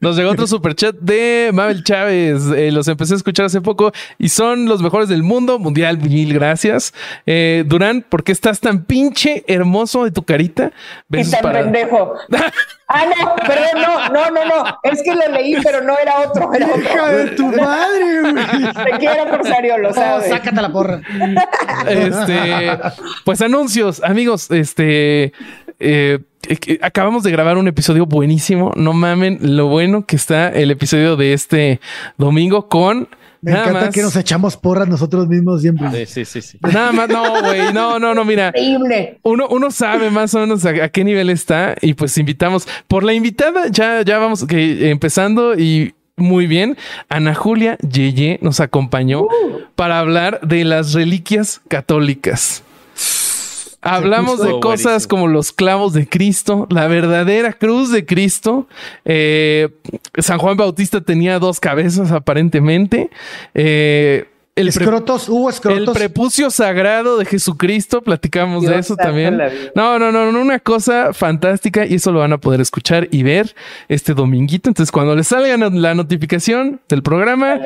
nos llegó otro superchat de Mabel Chávez. Eh, los empecé a escuchar hace poco y son los mejores del mundo mundial. Mil gracias. Eh, Durán, ¿por qué estás tan pinche hermoso de tu carita? Y Besos tan para- pendejo. [LAUGHS] Ah, no, perdón, no, no, no, no. Es que lo leí, pero no era otro. Era Hija otro. de tu madre, güey. Te quiero, Corsario, lo No, sabes. sácate la porra. Este, pues anuncios, amigos. Este, eh, eh, acabamos de grabar un episodio buenísimo. No mamen lo bueno que está el episodio de este domingo con Me nada encanta más, que nos echamos porras nosotros mismos siempre. Sí, sí, sí, sí. nada más. No, güey, no, no, no. Mira, Increíble. uno, uno sabe más o menos a, a qué nivel está y pues invitamos por la invitada. Ya, ya vamos que empezando y muy bien. Ana Julia Yeye nos acompañó para hablar de las reliquias católicas. Hablamos de cosas buenísimo. como los clavos de Cristo, la verdadera cruz de Cristo. Eh, San Juan Bautista tenía dos cabezas aparentemente. Eh, el escrotos, hubo el escrotos. prepucio sagrado de Jesucristo, platicamos de eso también. No, no, no, no, una cosa fantástica y eso lo van a poder escuchar y ver este dominguito. Entonces, cuando les salga la notificación del programa,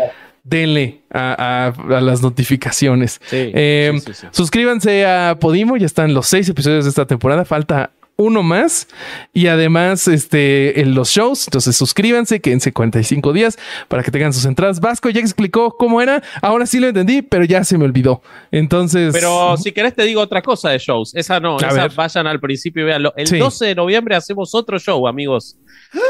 denle a, a- a las notificaciones. Sí, Eh, sí, sí, sí. Suscríbanse a Podimo, ya están los seis episodios de esta temporada, falta uno más y además este en los shows entonces suscríbanse quédense 45 días para que tengan sus entradas Vasco ya explicó cómo era ahora sí lo entendí pero ya se me olvidó entonces Pero si querés te digo otra cosa de shows. Esa no, esa ver. vayan al principio y véanlo. El Sí. 12 de noviembre hacemos otro show, amigos.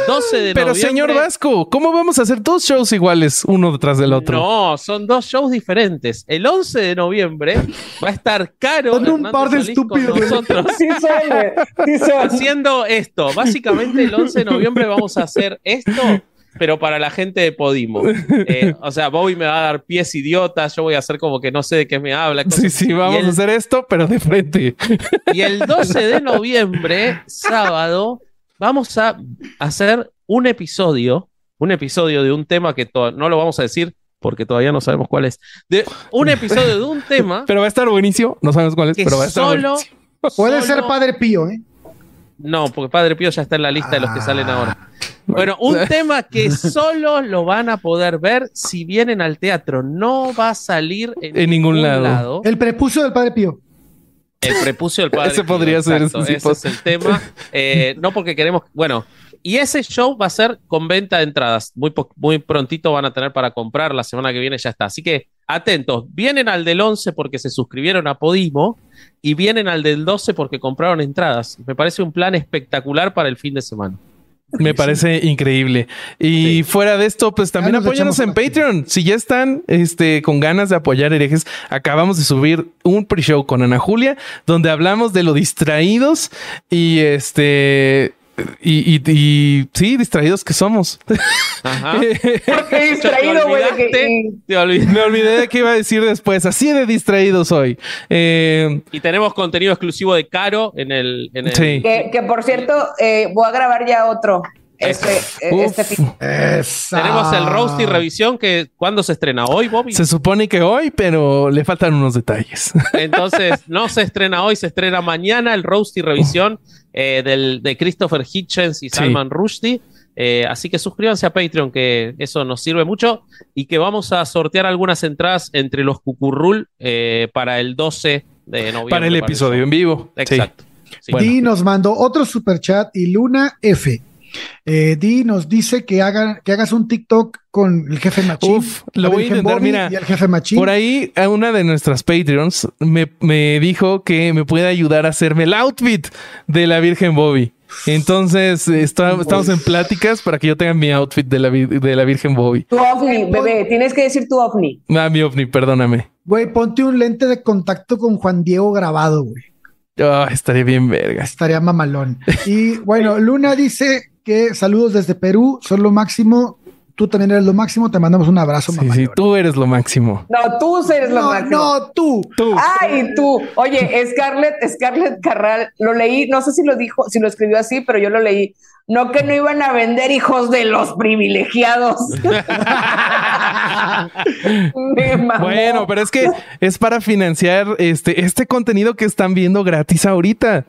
12 de pero noviembre. señor Vasco cómo vamos a hacer dos shows iguales uno detrás del otro No, son dos shows diferentes. El 11 de noviembre va a estar Caro Son un Hernández par de Solís con estúpidos. nosotros Sí son, güey. Sí son. haciendo esto. Básicamente el 11 de noviembre vamos a hacer esto, pero para la gente de Podimo. Eh, o sea, Bobby me va a dar pies idiotas, yo voy a hacer como que no sé de qué me habla. sí cosas sí vamos el, a hacer esto pero de frente Y el 12 de noviembre, sábado, vamos a hacer un episodio, un episodio de un tema que no lo vamos a decir porque todavía no sabemos cuál es. De un episodio de un [LAUGHS] tema Pero va a estar buenísimo. No sabemos cuál es, que pero va a estar solo. Puede solo- ser Padre Pío, ¿eh? No, porque Padre Pío ya está en la lista de los que salen Ah. ahora. Bueno, un [LAUGHS] tema que solo lo van a poder ver si vienen al teatro. No va a salir en, En ningún lado. El prepucio del Padre Pío. El prepucio del padre. Ese podría ser, exacto, sí, ese es el tema. Eh, no porque queremos. Bueno, y ese show va a ser con venta de entradas. Muy, muy prontito van a tener para comprar. La semana que viene ya está. Así que atentos. Vienen al del 11 porque se suscribieron a Podimo y vienen al del 12 porque compraron entradas. Me parece un plan espectacular para el fin de semana. Me parece increíble. Y Sí. fuera de esto, pues también Ya nos apóyanos en Patreon. Si ya están este, con ganas de apoyar herejes, acabamos de subir un pre-show con Ana Julia, donde hablamos de lo distraídos y este. Y, y- y- sí, distraídos que somos. Ajá. [LAUGHS] Qué [LAUGHS] distraído, güey. que- olvid- Me olvidé de qué iba a decir después. Así de distraídos hoy. Eh, Y tenemos contenido exclusivo de Caro en el. En el Sí. Que, que, por cierto, eh, voy a grabar ya otro. Este, Uf. este fin. Esa. Tenemos el roast y revisión que ¿cuándo se estrena? ¿Hoy, Bobby? se supone que hoy, pero le faltan unos detalles. [LAUGHS] Entonces, no se estrena hoy, se estrena mañana el roast y revisión eh, del, de Christopher Hitchens y Salman Rushdie. Eh, así que suscríbanse a Patreon, que eso nos sirve mucho. Y que vamos a sortear algunas entradas entre los Cucurrul eh, para el 12 de noviembre. para el episodio en vivo. Exacto. Sí. Bueno. Di nos mandó otro super chat y Luna F. Eh, Di nos dice que, hagan, que hagas un TikTok con el jefe Machín. Uf, lo la voy a Virgen intentar, Bobby mira, Y el jefe Machín. Por ahí, a una de nuestras Patreons me, me dijo que me puede ayudar a hacerme el outfit de la Virgen Bobby. Entonces, está- estamos en pláticas para que yo tenga mi outfit de la, de la Virgen Bobby. Tu ovni, bebé. Tienes que decir tu ovni. Ah, mi ovni, perdóname. Güey, ponte un lente de contacto con Juan Diego grabado, güey. Ah, estaría bien vergas. Estaría mamalón. Y bueno, Luna dice que saludos desde Perú, son lo máximo. Tú también eres lo máximo. Te mandamos un abrazo, Sí, sí, tú eres lo máximo. No, tú eres lo no, máximo. no, tú. Tú. Ay, tú. Oye, [LAUGHS] Scarlett, Scarlett Carral, lo leí, no sé si lo dijo, si lo escribió así, pero yo lo leí. No que no iban a vender hijos de los privilegiados. [LAUGHS] Bueno, pero es que es para financiar este, este contenido que están viendo gratis ahorita.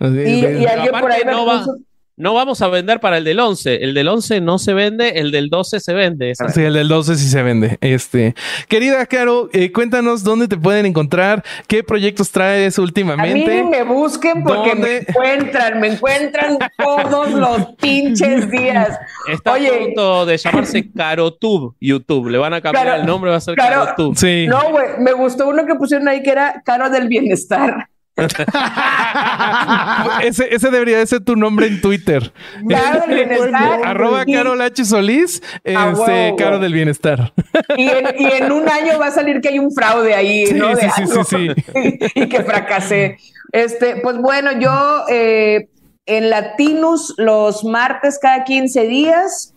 Y, alguien por ahí no va- puso- No vamos a vender para el del 11. El del 11 no se vende, el del 12 se vende. Así. Sí, el del 12 sí se vende. Este, querida Caro, eh, cuéntanos dónde te pueden encontrar, qué proyectos traes A mí últimamente. ni me busquen porque ¿Dónde? me encuentran, me encuentran todos los pinches días. Está a punto de llamarse CaroTube YouTube. Le van a cambiar el nombre, va a ser Caro- CaroTube. Sí. no, güey, me gustó uno que pusieron ahí que era Caro del Bienestar. [LAUGHS] ese, ese debería de ser tu nombre en Twitter. Caro del [LAUGHS] Bienestar. Arroba Carol H. Solís, Ah, este, Caro del Bienestar. Y en, y en un año va a salir que hay un fraude ahí, Sí, ¿no? De sí, sí, sí, [LAUGHS] y que fracasé. Este, pues bueno, yo eh, en Latinus los martes cada 15 días,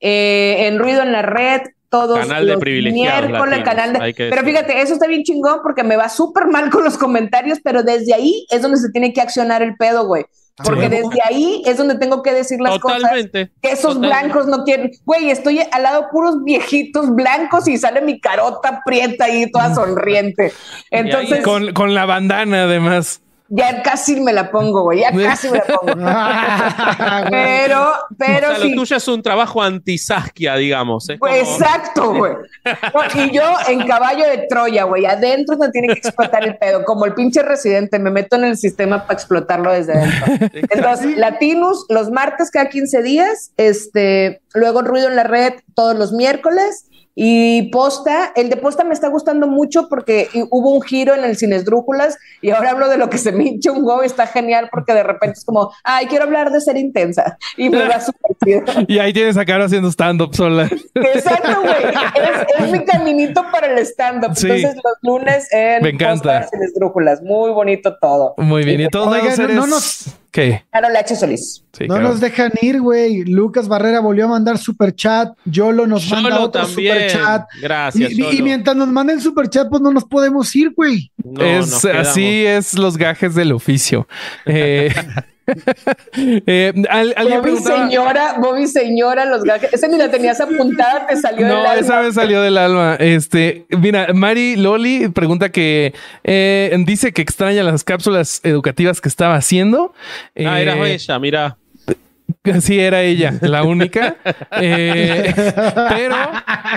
eh, en Ruido en la Red, todos Canal de los privilegiados miércoles, latinos, canal de- hay que Pero fíjate, eso está bien chingón porque me va súper mal con los comentarios, pero desde ahí es donde se tiene que accionar el pedo, güey. Porque Sí. desde ahí es donde tengo que decir las cosas Totalmente. que esos Totalmente. blancos no quieren. Güey, estoy al lado de puros viejitos blancos y sale mi carota prieta ahí, toda sonriente. Entonces, Con, con la bandana, además. Ya casi me la pongo, güey, ya casi me la pongo. [LAUGHS] pero, pero o sea, sí. lo tuyo es un trabajo anti-Saskia, digamos. Pues, como- exacto, güey. No, Y yo en caballo de Troya, güey, adentro no tiene que explotar el pedo, como el pinche residente, me meto en el sistema para explotarlo desde dentro. Entonces, Latinus, los martes cada 15 días, este, luego Ruido en la Red todos los miércoles. Y Posta, el de Posta me está gustando mucho porque hubo un giro en el Cines Drújulas y ahora hablo de lo que se me hincha un huevo, está genial porque de repente es como, ay, quiero hablar de ser intensa y me va súper chido. [LAUGHS] Y ahí tienes a Caro haciendo stand-up sola. Exacto, güey. Es, es mi caminito para el stand-up. Sí. Entonces, los lunes en Me encanta. Esdrújulas. Muy bonito todo. Muy bien. Y todos Oigan, no- eres... no nos- ¿Qué? Carol H. Solís. Sí, No nos dejan ir, güey. Lucas Barrera volvió a mandar super chat. Yolo nos manda Yolo otro también. super chat. Gracias. Y, mientras nos manden super chat, pues no nos podemos ir, güey. No, así es los gajes del oficio. Eh, [LAUGHS] Eh, al- alguien Bobby preguntaba- señora, Bobby señora, los gajes. Ese ni la tenías apuntada, te salió del No, alma. esa me salió del alma. Este, mira, Mari Loli pregunta que eh, dice que extraña las cápsulas educativas que estaba haciendo. Ah, era Eh, ella, mira. [LAUGHS] Sí, era ella, la única. Eh, [LAUGHS] pero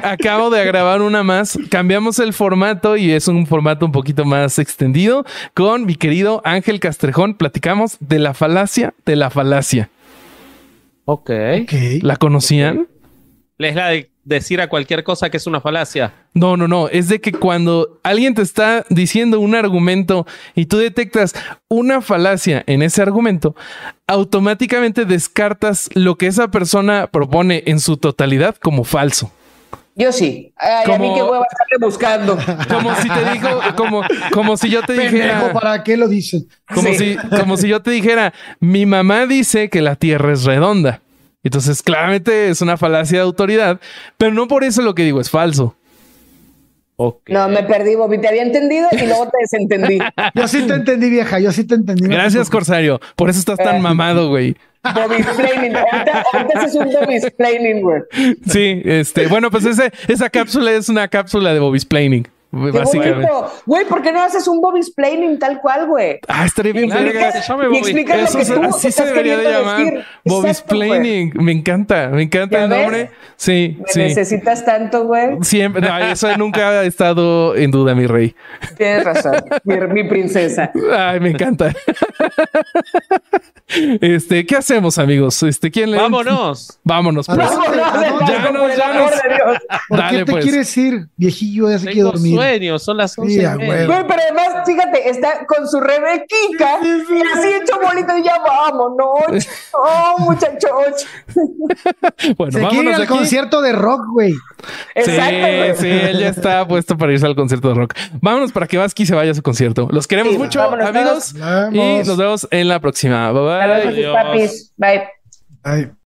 acabo de grabar una más. Cambiamos el formato y es un formato un poquito más extendido. Con mi querido Ángel Castrejón, platicamos de la falacia de la falacia. Ok. Ok. ¿La conocían? Es la de decir a cualquier cosa que es una falacia. No, no, no. Es de que cuando alguien te está diciendo un argumento y tú detectas una falacia en ese argumento, automáticamente descartas lo que esa persona propone en su totalidad como falso. Yo sí. Ay, a mí qué hueva estarle buscando. Como si te dijo, como, como si yo te Pendejo, dijera, ¿para qué lo dices? como Sí. si, como si yo te dijera, mi mamá dice que la tierra es redonda. Entonces, claramente es una falacia de autoridad, pero no por eso lo que digo es falso. No, me perdí, Bobby. Te había entendido y luego te desentendí. [LAUGHS] Yo sí te entendí, vieja. Yo sí te entendí. Gracias, Corsario. Por eso estás Eh. tan mamado, güey. Bobby explaining. Ahorita, ahorita es un Bobby explaining, güey. Sí, este, bueno, pues ese, esa cápsula es una cápsula de Bobby's Planning, Qué básicamente. Güey, ¿por qué no haces un Bobby explaining tal cual, güey? Ah, estaría bien se Y Bobby. explicas lo Eso que se- tú así se estás debería de llamar. decir. Bobby's. Planning. Me encanta, me encanta ¿Ya el ves? nombre. Sí, Me sí. necesitas tanto, güey. Siempre, no, [LAUGHS] eso nunca ha estado en duda, mi rey. Tienes razón. Mi, mi princesa. Ay, me encanta. [LAUGHS] Este, ¿qué hacemos, amigos? Este, ¿quién le Vámonos. Vámonos, pues. Vámonos. Vámonos, Ya por nos, ya nos. ¿Por qué te pues. quieres ir? Viejillo, ya se quiere dormir. Sueños, son las 11 Sí, y a media. huevo. Güey, pero además, fíjate, está con su rebequica y así hecho bonito y ya vámonos. [LAUGHS] Oh, muchachos. [LAUGHS] Bueno, Se quiere ir vámonos al aquí. concierto de rock, güey. Exacto, sí, güey. sí, él ya está puesto para irse al concierto de rock. Vámonos para que Vasqui se vaya a su concierto. Los queremos Sí, mucho, vámonos, amigos. Y nos vemos en la próxima. Bye bye. Papis. Bye. Ay.